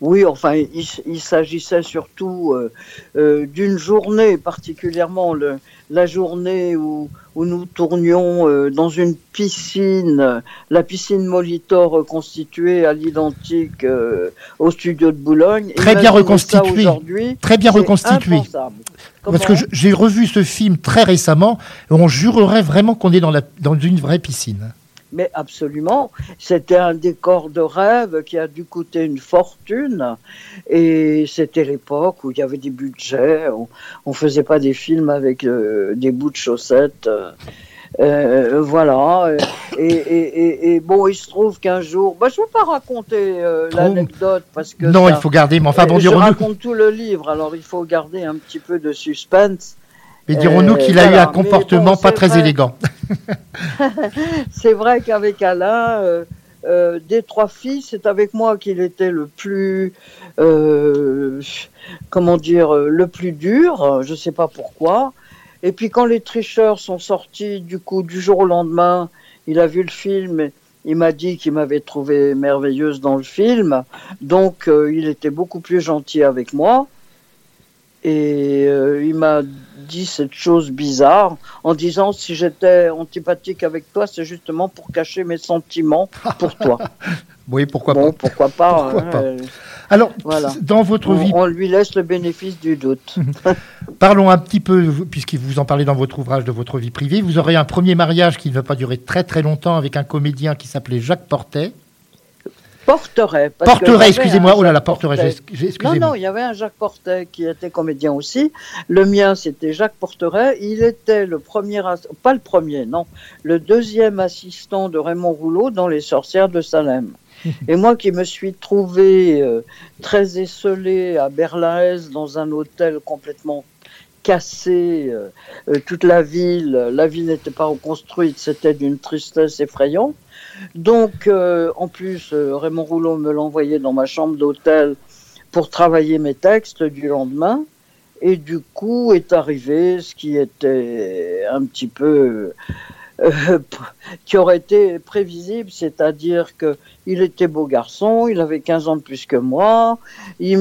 Oui, enfin, il, il s'agissait surtout euh, euh, d'une journée, particulièrement le, la journée où, où nous tournions euh, dans une piscine, la piscine Molitor reconstituée à l'identique euh, au studio de Boulogne.
Très bien reconstituée. Très bien reconstituée. Parce que j'ai revu ce film très récemment et on jurerait vraiment qu'on est dans, la, dans une vraie piscine.
Mais absolument, c'était un décor de rêve qui a dû coûter une fortune. Et c'était l'époque où il y avait des budgets. On, on faisait pas des films avec euh, des bouts de chaussettes. euh, euh, voilà. Et, et, et, et bon, il se trouve qu'un jour, bah, je ne veux pas raconter euh, l'anecdote parce que
Non,
ça-
il faut garder, mais enfin, bon,
je raconte tout le livre, alors il faut garder un petit peu de suspense.
Mais dirons-nous qu'il a eu un comportement
bon,
pas très
vrai.
élégant.
C'est vrai qu'avec Alain, euh, euh, des trois filles, c'est avec moi qu'il était le plus, euh, comment dire, le plus dur. Je sais pas pourquoi. Et puis quand les tricheurs sont sortis, du coup, du jour au lendemain, il a vu le film. et Il m'a dit qu'il m'avait trouvé merveilleuse dans le film, donc il était beaucoup plus gentil avec moi. Et euh, il m'a dit cette chose bizarre en disant si j'étais antipathique avec toi, c'est justement pour cacher mes sentiments pour toi.
Oui, pourquoi
bon,
pas.
pourquoi pas.
Pourquoi
hein,
pas.
euh,
Alors,
voilà.
dans votre
on,
vie,
on lui laisse le bénéfice du doute.
parlons un petit peu, puisque vous en parlez dans votre ouvrage de votre vie privée. Vous aurez un premier mariage qui ne va pas durer très très longtemps avec un comédien qui s'appelait Jacques Portet. Porteret,
j'avais
excusez-moi. Oh là là, Porteret, j'ai-
Non,
excusez-moi.
non, il y avait un Jacques Portet qui était comédien aussi. Le mien, c'était Jacques Porteret. Il était le premier, pas le premier, non, le deuxième assistant de Raymond Rouleau dans Les Sorcières de Salem. Et moi qui me suis trouvé euh, très esselé à Berlin-Est dans un hôtel complètement cassé, euh, euh, toute la ville, la ville n'était pas reconstruite, c'était d'une tristesse effrayante. Donc, euh, en plus, euh, Raymond Rouleau me l'envoyait dans ma chambre d'hôtel pour travailler mes textes du lendemain. Et du coup est arrivé ce qui était un petit peu euh, qui aurait été prévisible, c'est-à-dire que il était beau garçon, il avait 15 ans de plus que moi, il,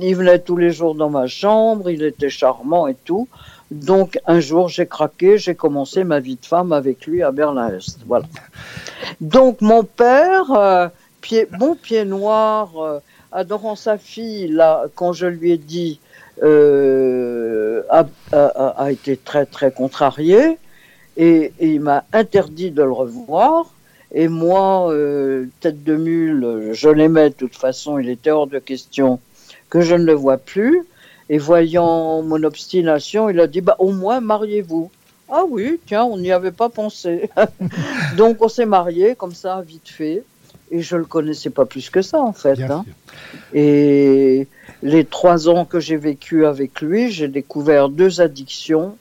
il venait tous les jours dans ma chambre, il était charmant et tout. Donc un jour j'ai craqué, j'ai commencé ma vie de femme avec lui à Berlin-Est. Voilà. Donc mon père, euh, pied, bon pied noir, euh, adorant sa fille, là, quand je lui ai dit, euh, a, été très très contrarié et, et il m'a interdit de le revoir. Et moi, tête de mule, je l'aimais de toute façon, il était hors de question que je ne le vois plus. Et voyant mon obstination, il a dit bah, au moins mariez-vous. Ah oui, tiens, on n'y avait pas pensé. Donc on s'est mariés comme ça, vite fait. et je le connaissais pas plus que ça en fait. Hein. Et les trois ans que j'ai vécu avec lui, j'ai découvert deux addictions,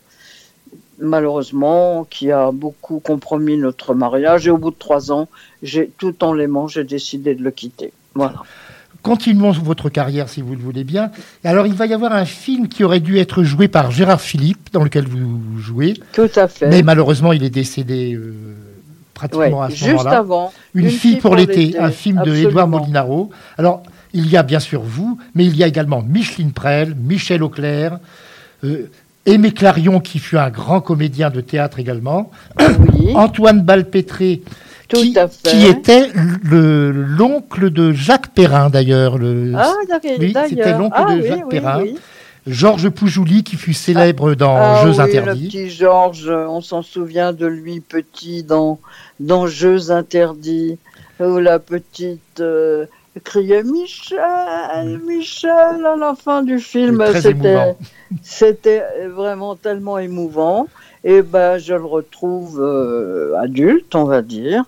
malheureusement, qui a beaucoup compromis notre mariage. Et au bout de trois ans, j'ai tout en l'aimant, j'ai décidé de le quitter. Voilà.
Continuons votre carrière si vous le voulez bien. Et alors, il va y avoir un film qui aurait dû être joué par Gérard Philippe, dans lequel vous jouez.
Tout à fait.
Mais malheureusement, il est décédé euh, pratiquement
Ouais,
à ce
juste
moment-là.
avant.
Une, fille, pour l'été, un film de
absolument.
Édouard Molinaro. Alors, il y a bien sûr vous, mais il y a également Micheline Prel, Michel Auclair, euh, Aimé Clarion, qui fut un grand comédien de théâtre également,
Oui,
Antoine Balpétré,
tout
qui,
à fait.
qui était le- l'oncle de Jacques Perrin d'ailleurs. le-
Ah, d'ailleurs.
Oui, c'était l'oncle
Ah,
de
oui,
Jacques
oui,
Perrin. Georges Poujouli, qui fut célèbre dans
Ah
Jeux
oui,
interdits.
Le petit Georges, on s'en souvient de lui petit dans, dans Jeux interdits, où la petite euh, criait Michel, Michel à la fin du film. C'était, vraiment tellement émouvant. Et ben, je le retrouve euh, adulte, on va dire.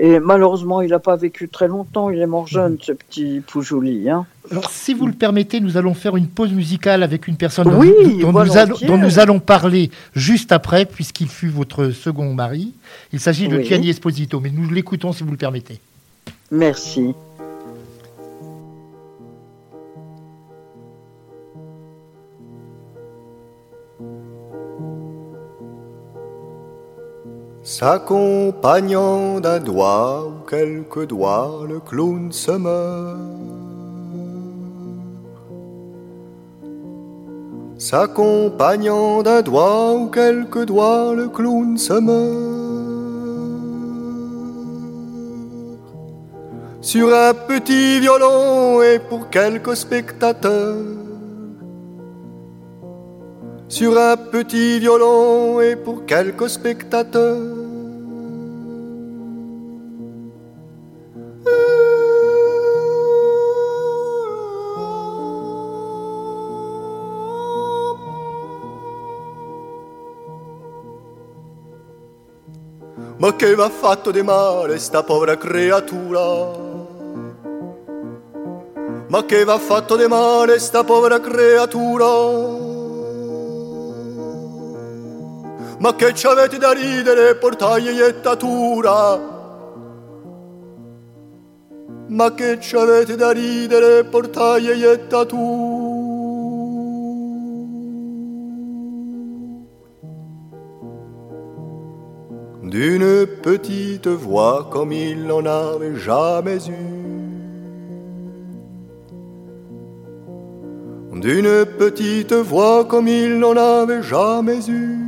Et malheureusement, il n'a pas vécu très longtemps. Il est mort jeune, ce petit Poujouli. Hein.
Alors, si vous le permettez, nous allons faire une pause musicale avec une personne
Oui,
dont, dont nous, allons,
volontiers.
dont nous allons parler juste après, puisqu'il fut votre second mari. Il s'agit de
Oui.
Gianni Esposito, mais nous l'écoutons si vous le permettez.
Merci.
S'accompagnant d'un doigt ou quelques doigts, le clown se meurt. S'accompagnant d'un doigt ou quelques doigts, le clown se meurt. Sur un petit violon et pour quelques spectateurs. Sur un petit violon et pour quelques spectateurs. Ma che va fatto di male sta povera creatura? Ma che va fatto di male sta povera creatura? Ma che ci avete da ridere, portaglie iettatura? Ma che ci avete da ridere, portaglie iettatura? D'une petite voix comme il n'en avait jamais eu. D'une petite voix comme il n'en avait jamais eu.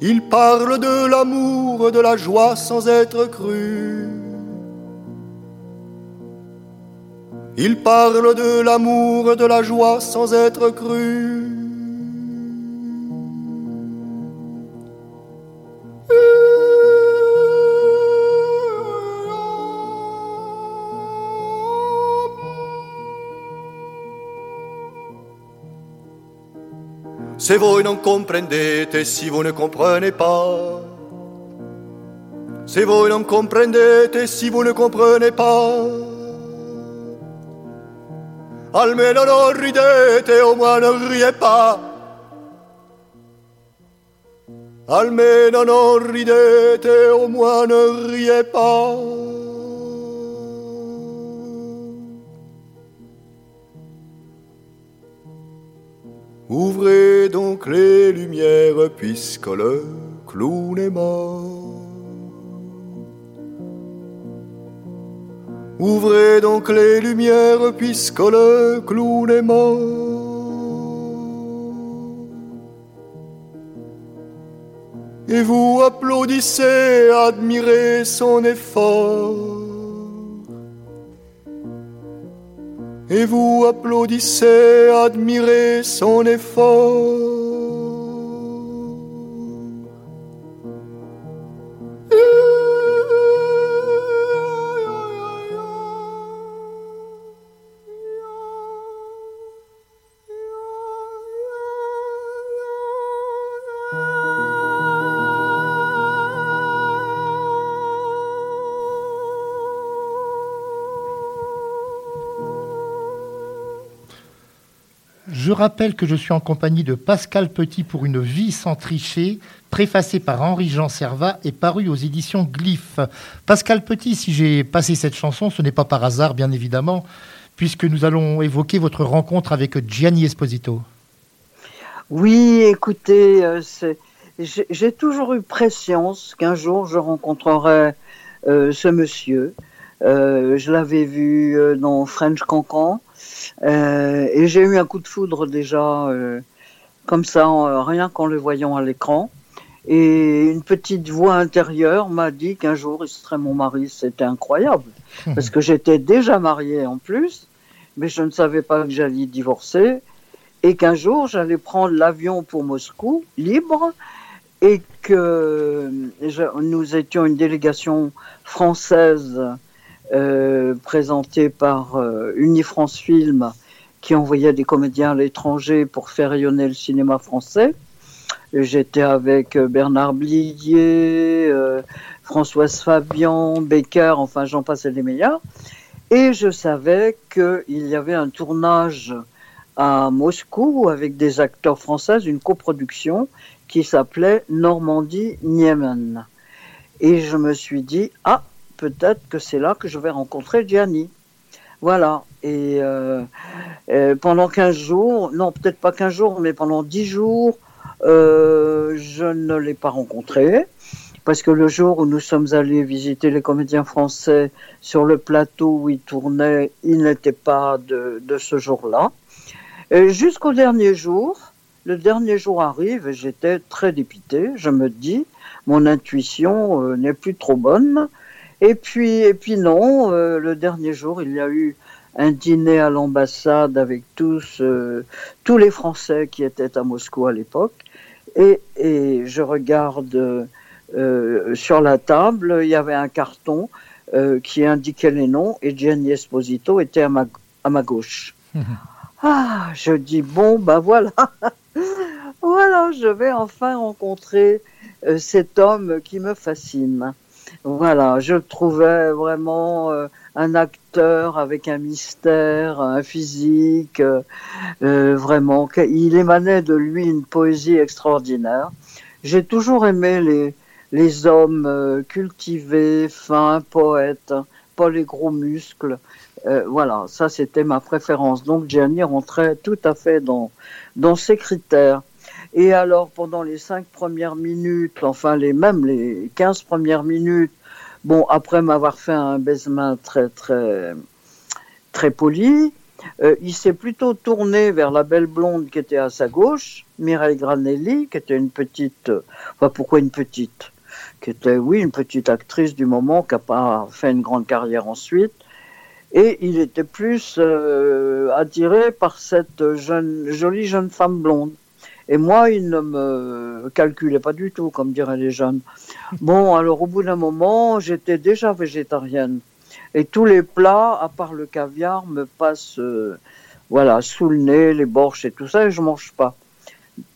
Il parle de l'amour, de la joie sans être cru. Il parle de l'amour, de la joie sans être cru. Se voi non comprendete, si voi ne comprenez pas. Se voi non comprendete, si voi ne comprenez pas. Almeno non ridete, o moins non riez pas. Almeno non ridete, o moins ne riez pas. Ouvrez donc les lumières puisque le clown est mort. Ouvrez donc les lumières puisque le clown est mort. Et vous applaudissez, admirez son effort. Et vous applaudissez, admirez son effort.
Rappelle que je suis en compagnie de Pascal Petit pour Une vie sans tricher, préfacé par Henri-Jean Servat et paru aux éditions Glyph. Pascal Petit, si j'ai passé cette chanson, ce n'est pas par hasard, bien évidemment, puisque nous allons évoquer votre rencontre avec Gianni Esposito.
Oui, écoutez, euh, j'ai toujours eu prescience qu'un jour je rencontrerais euh, ce monsieur. Euh, je l'avais vu euh, dans French Cancan et j'ai eu un coup de foudre déjà euh, comme ça, en- rien qu'en le voyant à l'écran. Et une petite voix intérieure m'a dit qu'un jour il serait mon mari. C'était incroyable parce que j'étais déjà mariée en plus, mais je ne savais pas que j'allais divorcer et qu'un jour j'allais prendre l'avion pour Moscou libre et que je- nous étions une délégation française euh, présentée par euh, Unifrance Film qui envoyait des comédiens à l'étranger pour faire rayonner le cinéma français. J'étais avec euh, Bernard Blier, Françoise Fabian, Becker, enfin j'en passais les meilleurs. Et je savais qu'il y avait un tournage à Moscou avec des acteurs français, une coproduction qui s'appelait Normandie-Niemen. Et je me suis dit, ah, peut-être que c'est là que je vais rencontrer Gianni. Voilà. Et euh, euh, pendant 15 jours, non, peut-être pas 15 jours, mais pendant 10 jours, euh, je ne l'ai pas rencontré. Parce que le jour où nous sommes allés visiter les comédiens français sur le plateau où ils tournaient, il n'était pas de, ce jour-là. Jusqu'au dernier jour, le dernier jour arrive et j'étais très dépité. Je me dis, mon intuition n'est plus trop bonne. Et puis, et puis non, euh, le dernier jour, il y a eu un dîner à l'ambassade avec tous, euh, tous les Français qui étaient à Moscou à l'époque. Et, et je regarde euh, sur la table, il y avait un carton qui indiquait les noms et Gianni Esposito était à ma, à ma gauche. Ah, je dis bon, bah voilà, voilà, je vais enfin rencontrer cet homme qui me fascine. Voilà, je le trouvais vraiment euh, un acteur avec un mystère, un physique, euh, euh, vraiment, il émanait de lui une poésie extraordinaire. J'ai toujours aimé les, les hommes euh, cultivés, fins, poètes, pas les gros muscles. Euh, voilà, ça c'était ma préférence. Donc Gianni rentrait tout à fait dans, dans ces critères. Et alors pendant les cinq premières minutes, enfin les même les 15 premières minutes, bon après m'avoir fait un baisement très très très poli, euh, il s'est plutôt tourné vers la belle blonde qui était à sa gauche, Mireille Granelli, qui était une petite, euh, enfin pourquoi une petite, qui était oui une petite actrice du moment qui a pas fait une grande carrière ensuite. Et il était plus euh, attiré par cette jeune, jolie jeune femme blonde. Et moi, il ne me calculait pas du tout, comme diraient les jeunes. Bon, alors au bout d'un moment, j'étais déjà végétarienne. Et tous les plats, à part le caviar, me passent euh, voilà, sous le nez, les borches et tout ça, et je mange pas.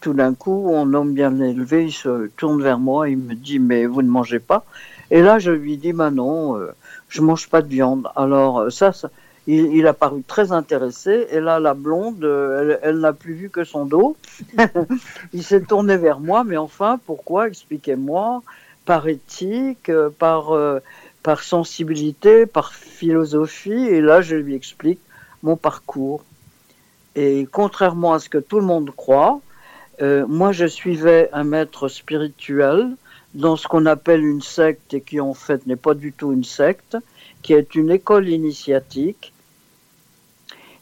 Tout d'un coup, un homme bien élevé, il se tourne vers moi, il me dit, mais vous ne mangez pas? Et là, je lui dis, bah non, euh, je mange pas de viande. Alors ça, ça il, il a paru très intéressé. Et là, la blonde, euh, elle, elle n'a plus vu que son dos. il s'est tourné vers moi, mais enfin, pourquoi? Expliquez-moi. Par éthique, euh, par, euh, par sensibilité, par philosophie. Et là, je lui explique mon parcours. Et contrairement à ce que tout le monde croit, euh, moi, je suivais un maître spirituel dans ce qu'on appelle une secte et qui en fait n'est pas du tout une secte, qui est une école initiatique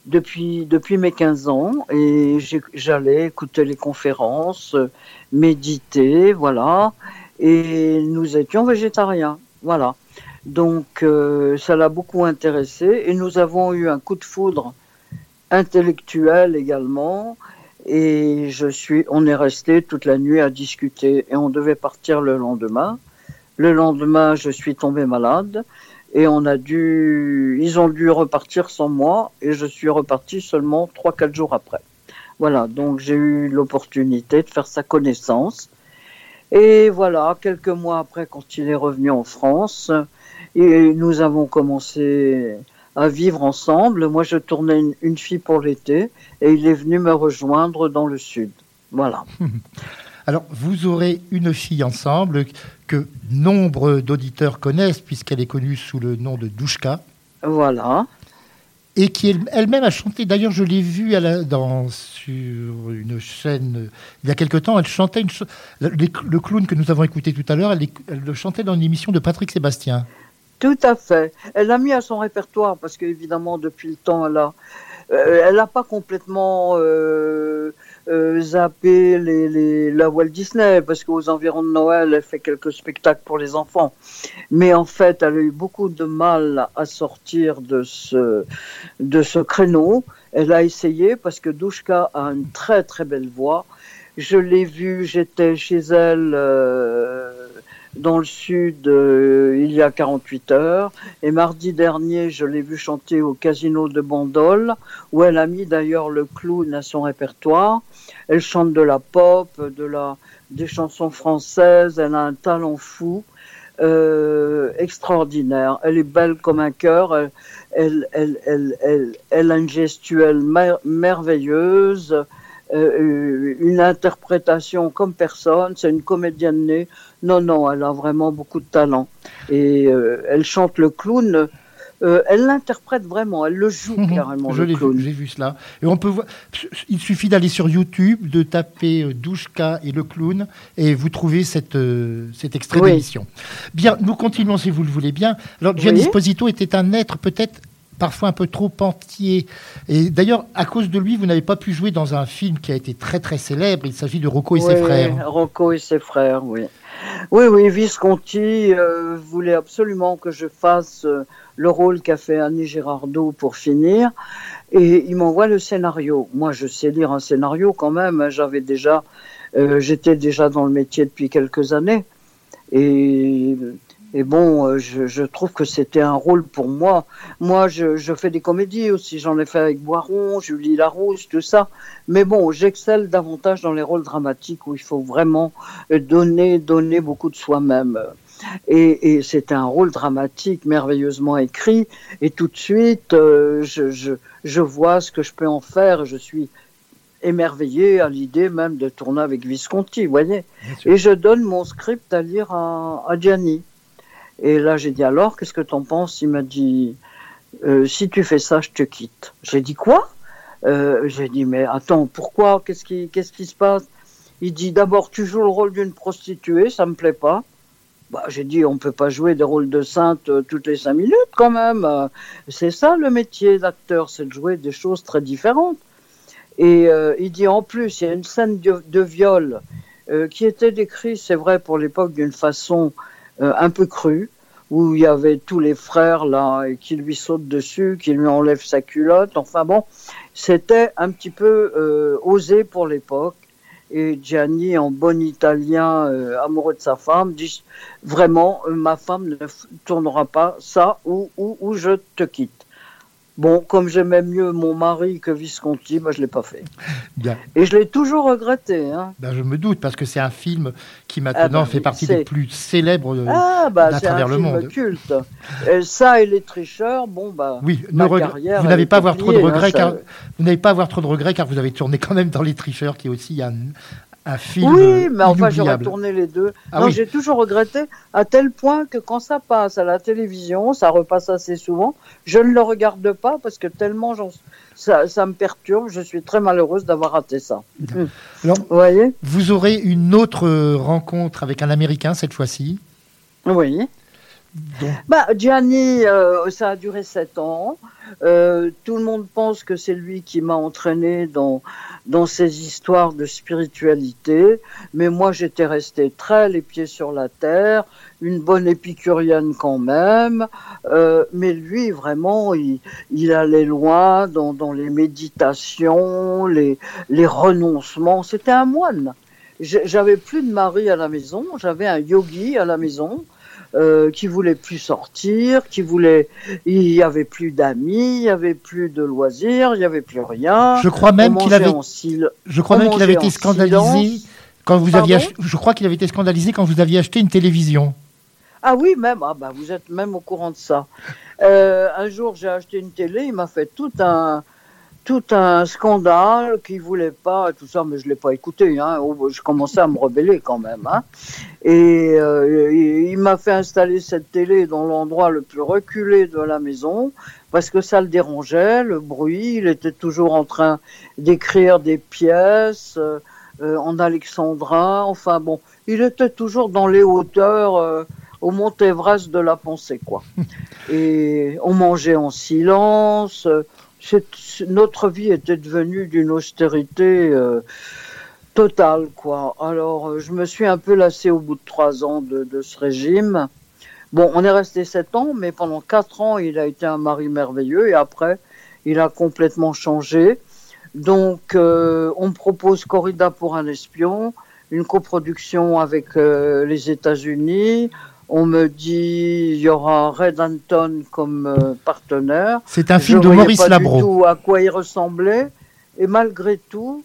depuis, depuis mes 15 ans et j'allais écouter les conférences, méditer, voilà, et nous étions végétariens, voilà. Donc euh, ça l'a beaucoup intéressé et nous avons eu un coup de foudre intellectuel également et je suis, on est resté toute la nuit à discuter et on devait partir le lendemain. Le lendemain, je suis tombé malade et on a dû, ils ont dû repartir sans moi et je suis reparti seulement trois quatre jours après. Voilà, donc j'ai eu l'opportunité de faire sa connaissance. Et voilà, quelques mois après, quand il est revenu en France, et nous avons commencé à vivre ensemble. Moi, je tournais une fille pour l'été et il est venu me rejoindre dans le sud. Voilà.
Alors, vous aurez une fille ensemble que nombre d'auditeurs connaissent, puisqu'elle est connue sous le nom de Douchka,
Voilà.
et qui elle- elle-même a chanté. D'ailleurs, je l'ai vue à la- dans, sur une chaîne il y a quelque temps. Elle chantait une ch- le, clown que nous avons écouté tout à l'heure. Elle, le chantait dans une émission de Patrick Sébastien.
Tout à fait. Elle l'a mis à son répertoire parce qu'évidemment, depuis le temps, elle a, elle n'a pas complètement euh, euh, zappé les, les, la Walt Disney parce qu'aux environs de Noël, elle fait quelques spectacles pour les enfants. Mais en fait, elle a eu beaucoup de mal à sortir de ce, de ce créneau. Elle a essayé parce que Douchka a une très très belle voix. Je l'ai vue, j'étais chez elle euh, dans le sud euh, il y a 48 heures. Et mardi dernier, je l'ai vue chanter au casino de Bandol, où elle a mis d'ailleurs le clown à son répertoire. Elle chante de la pop, de la, des chansons françaises. Elle a un talent fou. euh, extraordinaire. Elle est belle comme un cœur. Elle, elle, elle, elle, elle, a une gestuelle mer- merveilleuse, euh, une interprétation comme personne. C'est une comédienne née. Non, non, elle a vraiment beaucoup de talent. Et euh, elle chante le clown. Euh, elle l'interprète vraiment. Elle le joue carrément,
Je l'ai vu, j'ai vu cela. Et on peut voir. Il suffit d'aller sur YouTube, de taper euh, Douchka et le clown, et vous trouvez cette, euh, cet extrait
Oui.
d'émission. Bien, nous continuons si vous le voulez bien. Alors, Gianni
Oui.
Était un être peut-être parfois un peu trop entier. Et d'ailleurs, à cause de lui, vous n'avez pas pu jouer dans un film qui a été très très célèbre. Il s'agit de Rocco et ses frères.
Rocco et ses frères, oui. Oui, oui, Visconti euh, voulait absolument que je fasse euh, le rôle qu'a fait Annie Girardot pour finir. Et il m'envoie le scénario. Moi, je sais lire un scénario quand même. hein. J'avais déjà, euh, j'étais déjà dans le métier depuis quelques années. Et, et bon, euh, je, je trouve que c'était un rôle pour moi. Moi, je, je fais des comédies aussi. J'en ai fait avec Boiron, Julie Larousse, tout ça. Mais bon, j'excelle davantage dans les rôles dramatiques où il faut vraiment donner, donner beaucoup de soi-même. Et, et c'était un rôle dramatique merveilleusement écrit. Et tout de suite, euh, je, je, je vois ce que je peux en faire. Je suis émerveillé à l'idée même de tourner avec Visconti, vous voyez. Et je donne mon script à lire à, à Gianni. Et là, j'ai dit alors, qu'est-ce que t'en penses? Il m'a dit, euh, si tu fais ça, je te quitte. J'ai dit quoi? Euh, J'ai dit, mais attends, pourquoi? Qu'est-ce qui, se passe? Il dit, d'abord, tu joues le rôle d'une prostituée, ça me plaît pas. Bah, j'ai dit, on peut pas jouer des rôles de sainte euh, toutes les cinq minutes quand même. C'est ça le métier d'acteur, c'est de jouer des choses très différentes. Et il dit en plus, il y a une scène de, viol qui était décrite, c'est vrai, pour l'époque d'une façon euh, un peu crue, où il y avait tous les frères là et qui lui sautent dessus, qui lui enlèvent sa culotte. Enfin bon, c'était un petit peu euh, osé pour l'époque. Et Gianni, en bon italien, euh, amoureux de sa femme, dit vraiment, ma femme ne tournera pas ça ou, ou, ou je te quitte. Bon, comme j'aimais mieux mon mari que Visconti, bah, je l'ai pas fait.
Bien.
Et je l'ai toujours regretté. Hein.
Ben, je me doute, parce que c'est un film qui maintenant
Ah ben
fait partie des plus célèbres euh,
Ah, bah,
à
un
travers le
film
monde.
culte. Et ça et les tricheurs, bon, bah,
Oui,
ma
ne
carrière,
vous n'avez pas avoir trop de
hein,
regrets,
ça-
car vous n'avez pas avoir trop de regrets, car vous avez tourné quand même dans Les Tricheurs, qui est aussi un, un film
Oui, mais enfin, j'aurais tourné les deux.
Ah
non,
oui.
j'ai toujours regretté, à tel point que quand ça passe à la télévision, ça repasse assez souvent, je ne le regarde pas parce que tellement ça, ça me perturbe. Je suis très malheureuse d'avoir raté ça.
Alors,
Vous voyez?
vous aurez une autre euh, rencontre avec un Américain cette fois-ci.
Oui.
Donc,
Bah, Gianni, euh, ça a duré sept ans. Euh, tout le monde pense que c'est lui qui m'a entraîné dans, dans ces histoires de spiritualité. Mais moi, j'étais restée très les pieds sur la terre, une bonne épicurienne quand même. Euh, mais lui, vraiment, il, il allait loin dans, dans les méditations, les, les renoncements. C'était un moine. J'avais plus de mari à la maison, j'avais un yogi à la maison euh, qui voulait plus sortir, qui voulait, il y avait plus d'amis, il y avait plus de loisirs, il y avait plus rien.
Je crois même qu'il avait-
en sil-
je crois
on
même qu'il avait
mangeait
été scandalisé quand vous aviez. Ach- Je crois qu'il avait été scandalisé quand vous aviez acheté une télévision.
Ah oui, même. Ah bah vous êtes même au courant de ça. Euh, un jour, j'ai acheté une télé, il m'a fait tout un tout un scandale qu'il voulait pas tout ça, mais je l'ai pas écouté. Hein. Oh, Je commençais à me rebeller quand même. Hein. Et euh, il il m'a fait installer cette télé dans l'endroit le plus reculé de la maison parce que ça le dérangeait, le bruit. Il était toujours en train d'écrire des pièces euh, euh, en alexandrin. Enfin bon, il était toujours dans les hauteurs. euh, au Mont Everest de la pensée, quoi. Et on mangeait en silence. Notre vie était devenue d'une austérité euh, totale, quoi. Alors, euh, je me suis un peu lassée au bout de trois ans de, de ce régime. Bon, on est resté sept ans, mais pendant quatre ans, il a été un mari merveilleux et après, il a complètement changé. Donc, euh, on propose Corrida pour un espion, une coproduction avec euh, les États-Unis. On me dit il y aura Red Anton comme euh, partenaire.
C'est un film
Je
de Maurice
pas
Labro.
Du tout à quoi il ressemblait. Et malgré tout,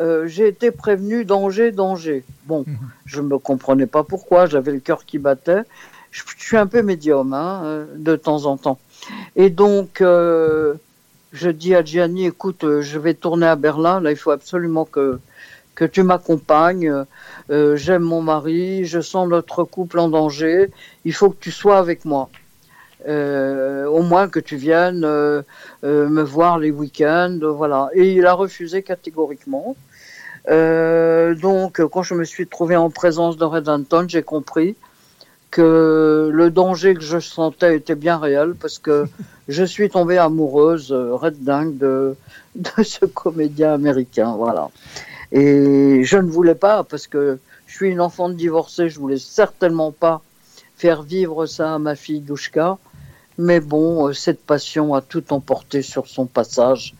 euh, j'ai été prévenu danger, danger. Bon,
Mhm.
je ne me comprenais pas pourquoi. J'avais le cœur qui battait. Je, je suis un peu médium hein, euh, de temps en temps. Et donc, euh, je dis à Gianni, écoute, je vais tourner à Berlin. Là, il faut absolument que que tu m'accompagnes. Euh, J'aime mon mari, je sens notre couple en danger. Il faut que tu sois avec moi. Euh, au moins que tu viennes euh, me voir les week-ends, voilà. Et il a refusé catégoriquement. Donc, quand je me suis trouvé en présence de Red Anton, j'ai compris que le danger que je sentais était bien réel parce que je suis tombée amoureuse, red dingue, de, de ce comédien américain, voilà. Et je ne voulais pas parce que je suis une enfant de divorcée, je voulais certainement pas faire vivre ça à ma fille Douchka. Mais bon, euh, cette passion a tout emporté sur son passage.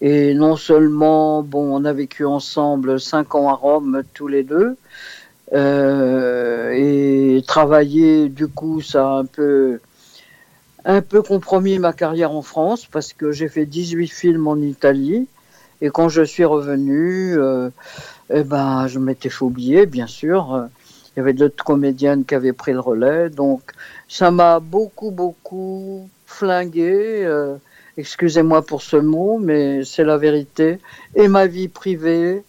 Et non seulement, bon, on a vécu ensemble cinq ans à Rome tous les deux, euh, et travailler, du coup, ça a un peu, un peu compromis ma carrière en France parce que j'ai fait 18 films en Italie. Et quand je suis revenu, euh, eh ben, je m'étais fait oublier, bien sûr. Il y avait d'autres comédiennes qui avaient pris le relais. Donc, ça m'a beaucoup, beaucoup flingué. euh, Excusez-moi pour ce mot, mais c'est la vérité. Et ma vie privée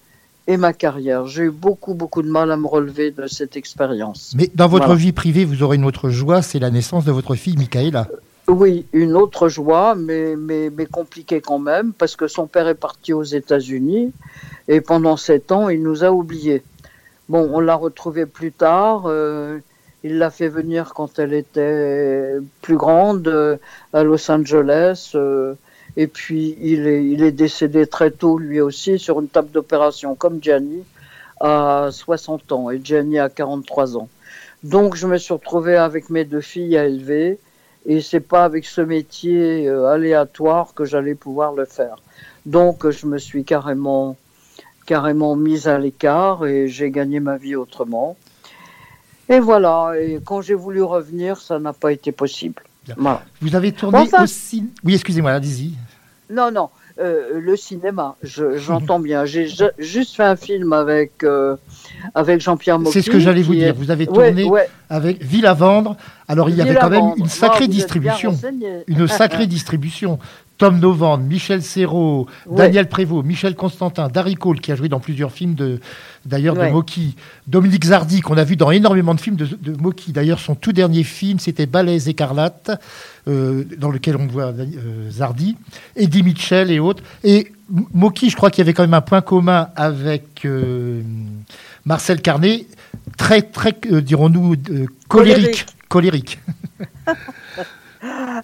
et ma carrière. J'ai eu beaucoup, beaucoup de mal à me relever de cette expérience.
Mais dans votre
Voilà.
vie privée, vous aurez une autre joie, c'est la naissance de votre fille Michaela.
Oui, une autre joie, mais, mais, mais compliquée quand même, parce que son père est parti aux États-Unis et pendant sept ans, il nous a oubliés. Bon, on l'a retrouvée plus tard. euh, il l'a fait venir quand elle était plus grande euh, à Los Angeles. euh, et puis, il est, il est décédé très tôt, lui aussi, sur une table d'opération, comme Gianni, à 60 ans. Et Gianni a 43 ans. Donc, je me suis retrouvée avec mes deux filles à élever. Et c'est pas avec ce métier euh, aléatoire que j'allais pouvoir le faire. Donc, je me suis carrément, carrément mise à l'écart et j'ai gagné ma vie autrement. Et voilà. Et quand j'ai voulu revenir, ça n'a pas été possible. Voilà.
Vous avez tourné
Enfin-
aussi. Oui, excusez-moi, allez-y.
Non, non, euh, le cinéma, je- j'entends bien. J'ai ju- juste fait un film avec, euh, avec Jean-Pierre Mocky.
C'est ce que j'allais vous dire.
est-
Vous avez tourné
ouais.
avec Ville à vendre. Alors, il y avait
Ville
quand même une sacrée distribution. Une sacrée distribution. Tom Novand, Michel Serrault,
Ouais.
Daniel Prévost, Michel Constantin, Darry Cole, qui a joué dans plusieurs films de, d'ailleurs
Ouais.
de Mocky, Dominique Zardi, qu'on a vu dans énormément de films de, de Mocky. D'ailleurs, son tout dernier film, c'était Balais écarlate, euh, dans lequel on voit euh, Zardi, Eddie Mitchell et autres. Et M- Mocky, je crois qu'il y avait quand même un point commun avec euh, Marcel Carnet, très, très, dirons-nous, colérique. Colérique.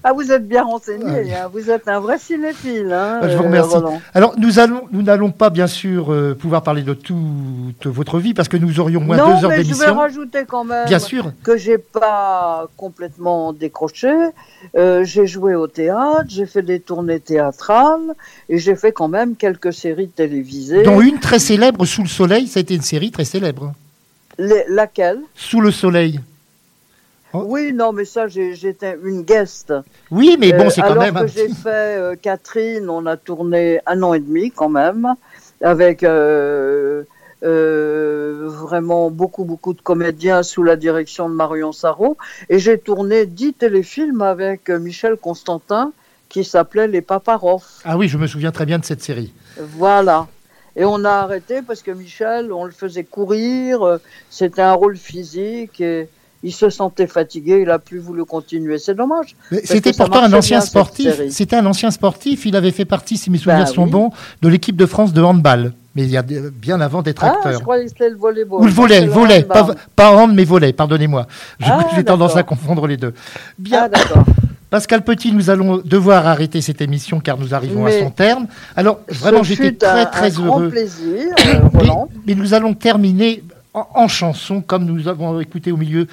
Ah, vous êtes bien renseigné, hein. vous êtes un vrai cinéphile. Hein,
Ah, Je vous
euh,
remercie.
Roland.
Alors, nous allons, nous n'allons pas, bien sûr, euh, pouvoir parler de toute votre vie parce que nous aurions moins
non,
deux heures
mais je vais
d'émission.
rajouter quand même
Bien sûr.
que j'ai pas complètement décroché. Euh, j'ai joué au théâtre, j'ai fait des tournées théâtrales et j'ai fait quand même quelques séries télévisées.
Dont une très célèbre, Sous le soleil, ça a été une série très célèbre.
Les- laquelle?
Sous le soleil. Oh.
Oui, non, mais ça, j'étais une guest.
Oui, mais bon,
Euh,
c'est quand
alors
même. un
que j'ai fait euh, Catherine, on a tourné un an et demi quand même, avec euh, vraiment beaucoup, beaucoup de comédiens sous la direction de Marion Sarraud. Et j'ai tourné dix téléfilms avec Michel Constantin qui s'appelait Les Paparov.
Ah oui, je me souviens très bien de cette série.
Voilà. Et on a arrêté parce que Michel, on le faisait courir, c'était un rôle physique et il se sentait fatigué, il a plus voulu continuer. C'est dommage.
C'était pourtant un ancien
bien,
sportif. C'était un ancien sportif. Il avait fait partie, si mes souvenirs
Bah
sont
oui.
bons, de l'équipe de France de handball. Mais il y a bien avant d'être
Ah,
acteur.
je croyais que c'était le volleyball.
Ou le volet, volet, pas, hand, mais volet, pardonnez-moi. Je-
Ah,
J'ai tendance à confondre les deux. Bien.
Ah, d'accord.
Pascal Petit, nous allons devoir arrêter cette émission car nous arrivons à son terme. Alors, vraiment, j'étais très,
un-
très
un grand
heureux.
plaisir, euh,
mais nous allons terminer en, en chanson, comme nous avons écouté au milieu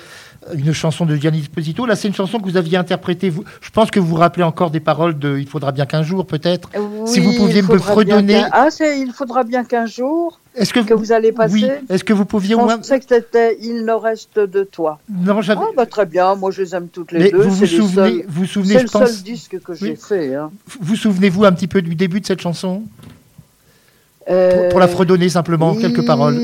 euh, une chanson de Gianni Esposito. Là, c'est une chanson que vous aviez interprétée. Vous, je pense que vous vous rappelez encore des paroles de Il faudra bien qu'un jour, peut-être. si vous pouviez me
qu'un- Ah, c'est il faudra bien qu'un jour
Est-ce que,
que vous allez passer.
oui, est-ce que vous pouviez
Je
au moins.
pensais que c'était Il ne reste de toi.
Non, j'avais.
Ah, bah, très bien, moi je les aime toutes les
Mais
deux.
vous vous souvenez,
seuls-
vous souvenez,
C'est le
pense.
seul disque que j'ai
Oui.
fait. hein.
Vous souvenez-vous un petit peu du début de cette chanson? Pour,
Euh,
pour la fredonner simplement, quelques paroles.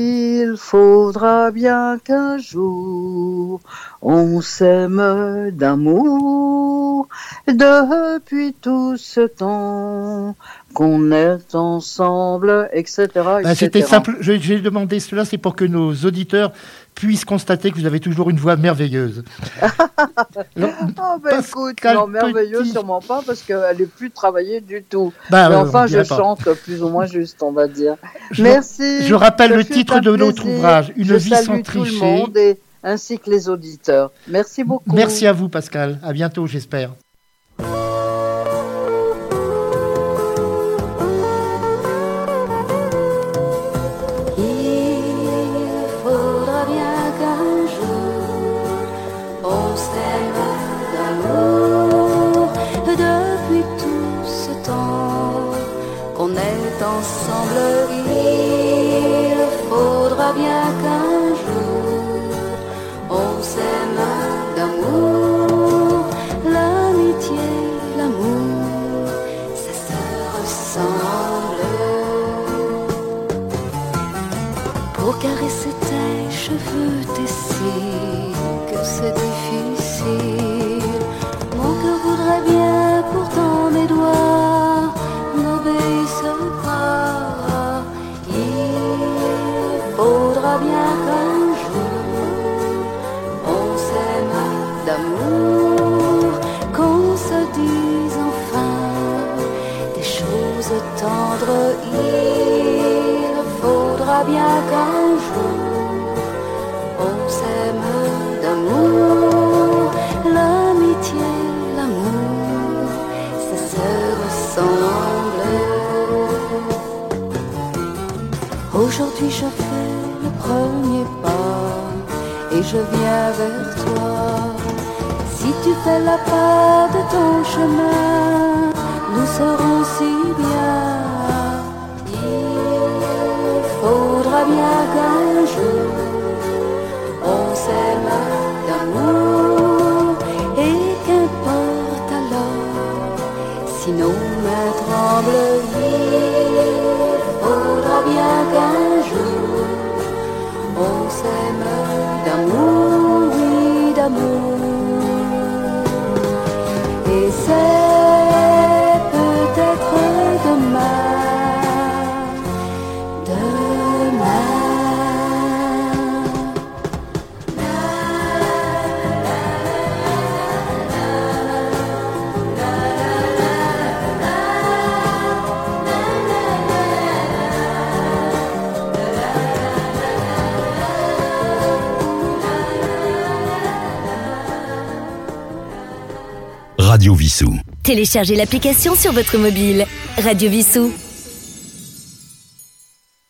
Il faudra bien qu'un jour on s'aime d'amour depuis tout ce temps qu'on est ensemble, etc.
Bah. C'était simple. J'ai demandé cela, c'est pour que nos auditeurs puissent constater que vous avez toujours une voix merveilleuse. Alors,
Ah ben écoute, non, merveilleux
Petit.
sûrement pas parce qu'elle n'est plus travaillée du tout.
Bah,
Mais
euh,
enfin, je
pas.
chante plus ou moins juste, on va dire.
Je-
Merci.
je rappelle le titre de notre ouvrage, Une
Je
vie
salue
sans
tout le
tricher.
monde et ainsi que les auditeurs. Merci beaucoup.
Merci à vous, Pascal. À bientôt, j'espère.
Pour caresser tes cheveux, tes cils, que c'est difficile. Je viens vers toi. Si tu fais la part de ton chemin, nous serons si bien. Il faudra bien qu'un
Téléchargez l'application sur votre mobile. Radio Vissou.